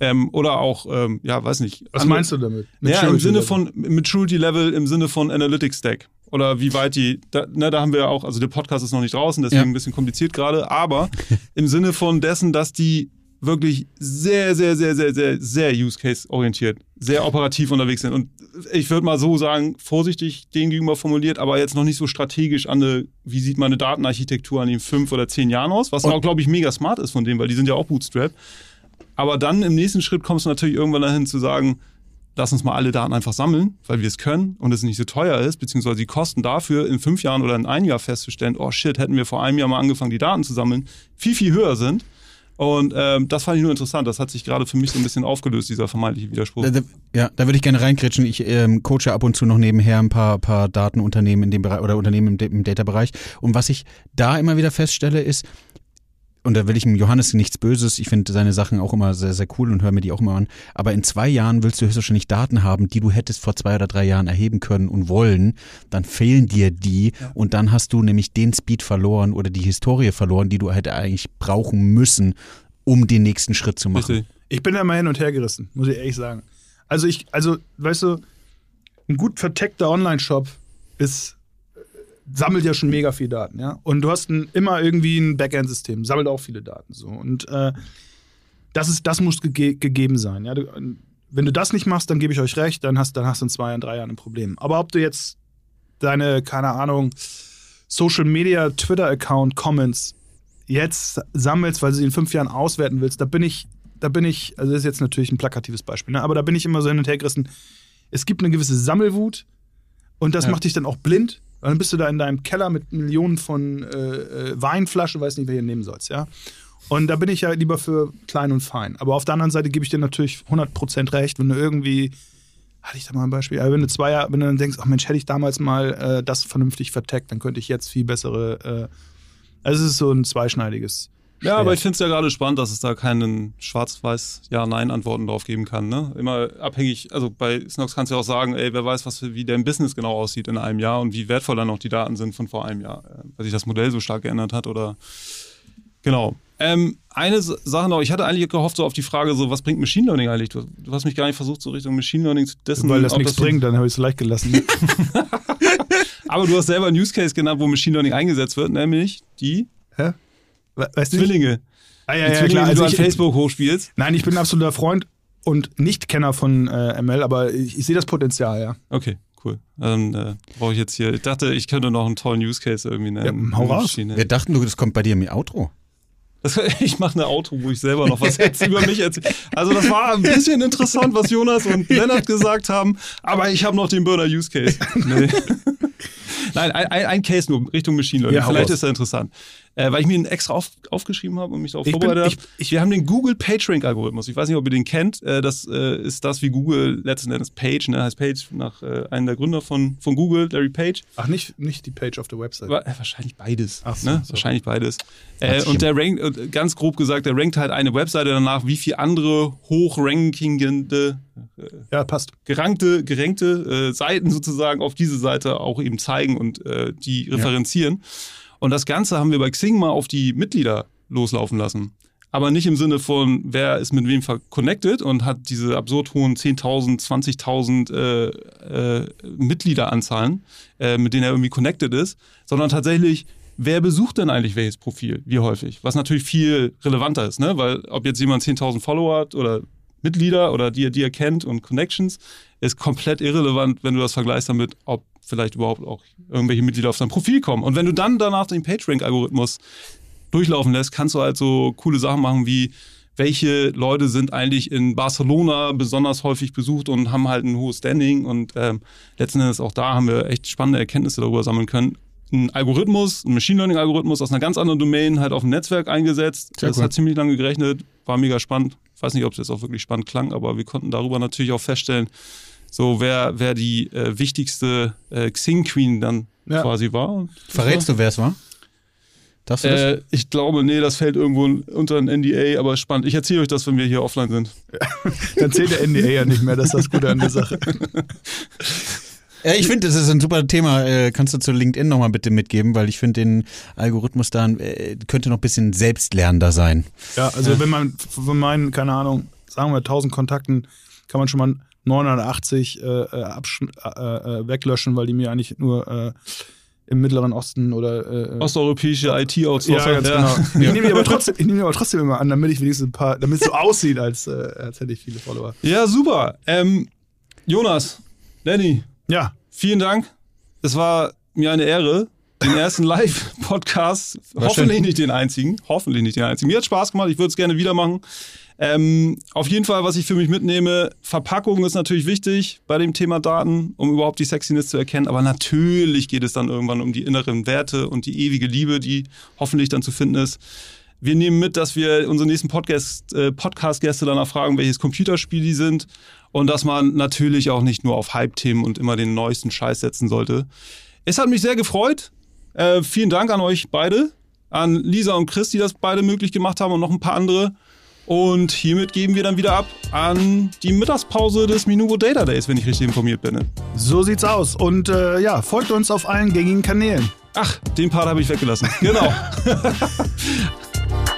Speaker 2: Ähm, oder auch, ähm, ja, weiß nicht.
Speaker 1: Was andere, meinst du damit?
Speaker 2: Maturity ja, im Sinne von Maturity Level, im Sinne von Analytics Stack. Oder wie weit die, da, ne, da haben wir auch, also der Podcast ist noch nicht draußen, deswegen ja. ein bisschen kompliziert gerade, aber im Sinne von dessen, dass die wirklich sehr, sehr, sehr, sehr, sehr, sehr Use-Case-orientiert, sehr operativ unterwegs sind. Und ich würde mal so sagen, vorsichtig den gegenüber formuliert, aber jetzt noch nicht so strategisch an eine, wie sieht meine Datenarchitektur an den fünf oder zehn Jahren aus, was auch, glaube ich, mega smart ist von dem, weil die sind ja auch Bootstrap. Aber dann im nächsten Schritt kommst du natürlich irgendwann dahin zu sagen, lass uns mal alle Daten einfach sammeln, weil wir es können und es nicht so teuer ist, beziehungsweise die Kosten dafür in fünf Jahren oder in einem Jahr festzustellen, oh shit, hätten wir vor einem Jahr mal angefangen, die Daten zu sammeln, viel, viel höher sind. Und ähm, das fand ich nur interessant. Das hat sich gerade für mich so ein bisschen aufgelöst, dieser vermeintliche Widerspruch.
Speaker 3: Da, da, ja, da würde ich gerne reinkritschen. Ich ähm, coache ab und zu noch nebenher ein paar, paar Datenunternehmen in dem Bereich oder Unternehmen im, im Data-Bereich. Und was ich da immer wieder feststelle, ist, und da will ich dem Johannes nichts Böses, ich finde seine Sachen auch immer sehr, sehr cool und höre mir die auch immer an. Aber in zwei Jahren willst du höchstwahrscheinlich Daten haben, die du hättest vor zwei oder drei Jahren erheben können und wollen. Dann fehlen dir die ja. und dann hast du nämlich den Speed verloren oder die Historie verloren, die du hätte eigentlich brauchen müssen, um den nächsten Schritt zu machen.
Speaker 1: Ich bin da mal hin und her gerissen, muss ich ehrlich sagen. Also ich, also, weißt du, ein gut verteckter Online-Shop ist sammelt ja schon mega viel Daten, ja. Und du hast ein, immer irgendwie ein Backend-System, sammelt auch viele Daten so. Und äh, das, ist, das muss ge gegeben sein, ja. Du, wenn du das nicht machst, dann gebe ich euch recht, dann hast, dann hast du in zwei, in drei Jahren ein Problem. Aber ob du jetzt deine, keine Ahnung, Social Media, Twitter-Account, Comments jetzt sammelst, weil du sie in fünf Jahren auswerten willst, da bin ich, da bin ich, also das ist jetzt natürlich ein plakatives Beispiel, ne? aber da bin ich immer so hin und her gerissen. Es gibt eine gewisse Sammelwut und das ja. macht dich dann auch blind dann bist du da in deinem Keller mit Millionen von äh, äh Weinflaschen, weiß nicht, wer hier nehmen sollst, ja. Und da bin ich ja lieber für klein und fein. Aber auf der anderen Seite gebe ich dir natürlich 100% recht, wenn du irgendwie, hatte ich da mal ein Beispiel, wenn du zwei Jahre, wenn du dann denkst, ach Mensch, hätte ich damals mal äh, das vernünftig verteckt, dann könnte ich jetzt viel bessere, äh, also es ist so ein zweischneidiges
Speaker 2: Ja, aber ich finde es ja gerade spannend, dass es da keinen schwarz-weiß Ja-Nein-Antworten drauf geben kann. Ne? Immer abhängig, also bei Snox kannst du ja auch sagen, ey, wer weiß, was, wie dein Business genau aussieht in einem Jahr und wie wertvoll dann auch die Daten sind von vor einem Jahr, äh, weil sich das Modell so stark geändert hat oder genau. Ähm, eine Sache noch, ich hatte eigentlich gehofft so auf die Frage, so was bringt Machine Learning eigentlich? Du, du hast mich gar nicht versucht, so Richtung Machine Learning zu dessen.
Speaker 1: Weil das nichts bringt, dann habe ich es leicht gelassen.
Speaker 2: Aber du hast selber einen Use Case genannt, wo Machine Learning eingesetzt wird, nämlich die
Speaker 1: Hä? Weißt du
Speaker 2: Zwillinge.
Speaker 1: Ah, ja,
Speaker 2: die
Speaker 1: ja,
Speaker 2: Zwillinge,
Speaker 1: klar.
Speaker 2: die
Speaker 1: Also
Speaker 2: du an Facebook hochspielst.
Speaker 1: nein, ich bin ein absoluter Freund und Nicht-Kenner von äh, ML, aber ich, ich sehe das Potenzial, ja.
Speaker 2: Okay, cool. Dann äh, brauche ich jetzt hier. Ich dachte, ich könnte noch einen tollen Use Case irgendwie nennen.
Speaker 1: Ja, hau raus.
Speaker 2: Maschine.
Speaker 3: Wir dachten, du, das kommt bei dir im Outro.
Speaker 2: Das, ich mache eine Auto, wo ich selber noch was jetzt über mich erzähle. Also das war ein bisschen interessant, was Jonas und Lennart gesagt haben, aber ich habe noch den Burner Use Case. Nee. Nein, ein, ein, Case nur Richtung Machine Learning.
Speaker 1: Ja,
Speaker 2: Vielleicht ist er interessant. Äh, weil ich mir ihn extra auf, aufgeschrieben habe und mich darauf vorbereitet habe. Wir haben den Google PageRank-Algorithmus. Ich weiß nicht, ob ihr den kennt. Äh, das äh, ist das, wie Google letzten Endes Page, ne, heißt Page nach äh, einem der Gründer von, von Google, Larry Page.
Speaker 1: Ach, nicht, nicht die Page auf der Website.
Speaker 2: Wa- äh, Wahrscheinlich beides.
Speaker 1: Ach so,
Speaker 2: ne?
Speaker 1: so.
Speaker 2: Wahrscheinlich beides. Äh, und der rankt, äh, ganz grob gesagt, der rankt halt eine Webseite danach, wie viel andere hochrankingende,
Speaker 1: Ja, passt.
Speaker 2: gerankte, gerankte äh, Seiten sozusagen auf diese Seite auch eben zeigen und äh, die referenzieren. Und das Ganze haben wir bei Xing mal auf die Mitglieder loslaufen lassen. Aber nicht im Sinne von, wer ist mit wem connected und hat diese absurd hohen 10.000, 20.000 äh, äh, Mitgliederanzahlen, äh, mit denen er irgendwie connected ist, sondern tatsächlich, wer besucht denn eigentlich welches Profil, wie häufig? Was natürlich viel relevanter ist, ne? weil ob jetzt jemand 10.000 Follower hat oder Mitglieder oder die, die er kennt und Connections, ist komplett irrelevant, wenn du das vergleichst damit, ob vielleicht überhaupt auch irgendwelche Mitglieder auf dein Profil kommen. Und wenn du dann danach den PageRank-Algorithmus durchlaufen lässt, kannst du halt so coole Sachen machen wie, welche Leute sind eigentlich in Barcelona besonders häufig besucht und haben halt ein hohes Standing und ähm, letzten Endes auch da haben wir echt spannende Erkenntnisse darüber sammeln können. Ein Algorithmus, ein Machine Learning Algorithmus aus einer ganz anderen Domain halt auf ein Netzwerk eingesetzt.
Speaker 3: Sehr
Speaker 2: das
Speaker 3: cool.
Speaker 2: hat ziemlich lange gerechnet, war mega spannend. Ich weiß nicht, ob es jetzt auch wirklich spannend klang, aber wir konnten darüber natürlich auch feststellen, so wer, wer die äh, wichtigste äh, Xing Queen dann
Speaker 1: Ja.
Speaker 2: quasi war. Und das
Speaker 3: Verrätst du, wer es war? Darfst du das?
Speaker 2: äh, ich glaube, nee, das fällt irgendwo unter ein NDA, aber spannend. Ich erzähle euch das, wenn wir hier offline sind.
Speaker 1: Dann zählt der NDA ja nicht mehr, das ist das Gute an der Sache.
Speaker 3: Ja, ich finde, das ist ein super Thema. Äh, kannst du zu LinkedIn nochmal bitte mitgeben, weil ich finde, den Algorithmus da äh, könnte noch ein bisschen selbstlernender sein.
Speaker 1: Ja, also wenn man von meinen, keine Ahnung, sagen wir 1000 Kontakten, kann man schon mal 980 äh, äh, absch- äh, weglöschen, weil die mir eigentlich nur äh, im Mittleren Osten oder äh,
Speaker 2: Osteuropäische
Speaker 1: ja,
Speaker 2: IT-Outsourcer.
Speaker 1: ganz genau. Ich nehme die aber trotzdem, ich nehme die aber trotzdem immer an, damit ich wenigstens ein paar, damit es so aussieht, als, äh, als hätte ich viele Follower.
Speaker 2: Ja, super. Ähm, Jonas, Lenny,
Speaker 1: Ja,
Speaker 2: vielen Dank. Es war mir eine Ehre. Den ersten Live-Podcast, hoffentlich
Speaker 3: schön.
Speaker 2: nicht den einzigen, hoffentlich nicht den einzigen. Mir hat Spaß gemacht, ich würde es gerne wieder machen. Ähm, auf jeden Fall, was ich für mich mitnehme, Verpackung ist natürlich wichtig bei dem Thema Daten, um überhaupt die Sexiness zu erkennen. Aber natürlich geht es dann irgendwann um die inneren Werte und die ewige Liebe, die hoffentlich dann zu finden ist. Wir nehmen mit, dass wir unsere nächsten Podcast, äh, Podcast-Gäste danach fragen, welches Computerspiel die sind. Und dass man natürlich auch nicht nur auf Hype-Themen und immer den neuesten Scheiß setzen sollte. Es hat mich sehr gefreut. Äh, vielen Dank an euch beide. An Lisa und Chris, die das beide möglich gemacht haben und noch ein paar andere. Und hiermit geben wir dann wieder ab an die Mittagspause des Minuvo Data Days, wenn ich richtig informiert bin.
Speaker 1: so sieht's aus. Und äh, ja, folgt uns auf allen gängigen Kanälen.
Speaker 2: Ach, den Part habe ich weggelassen. Genau.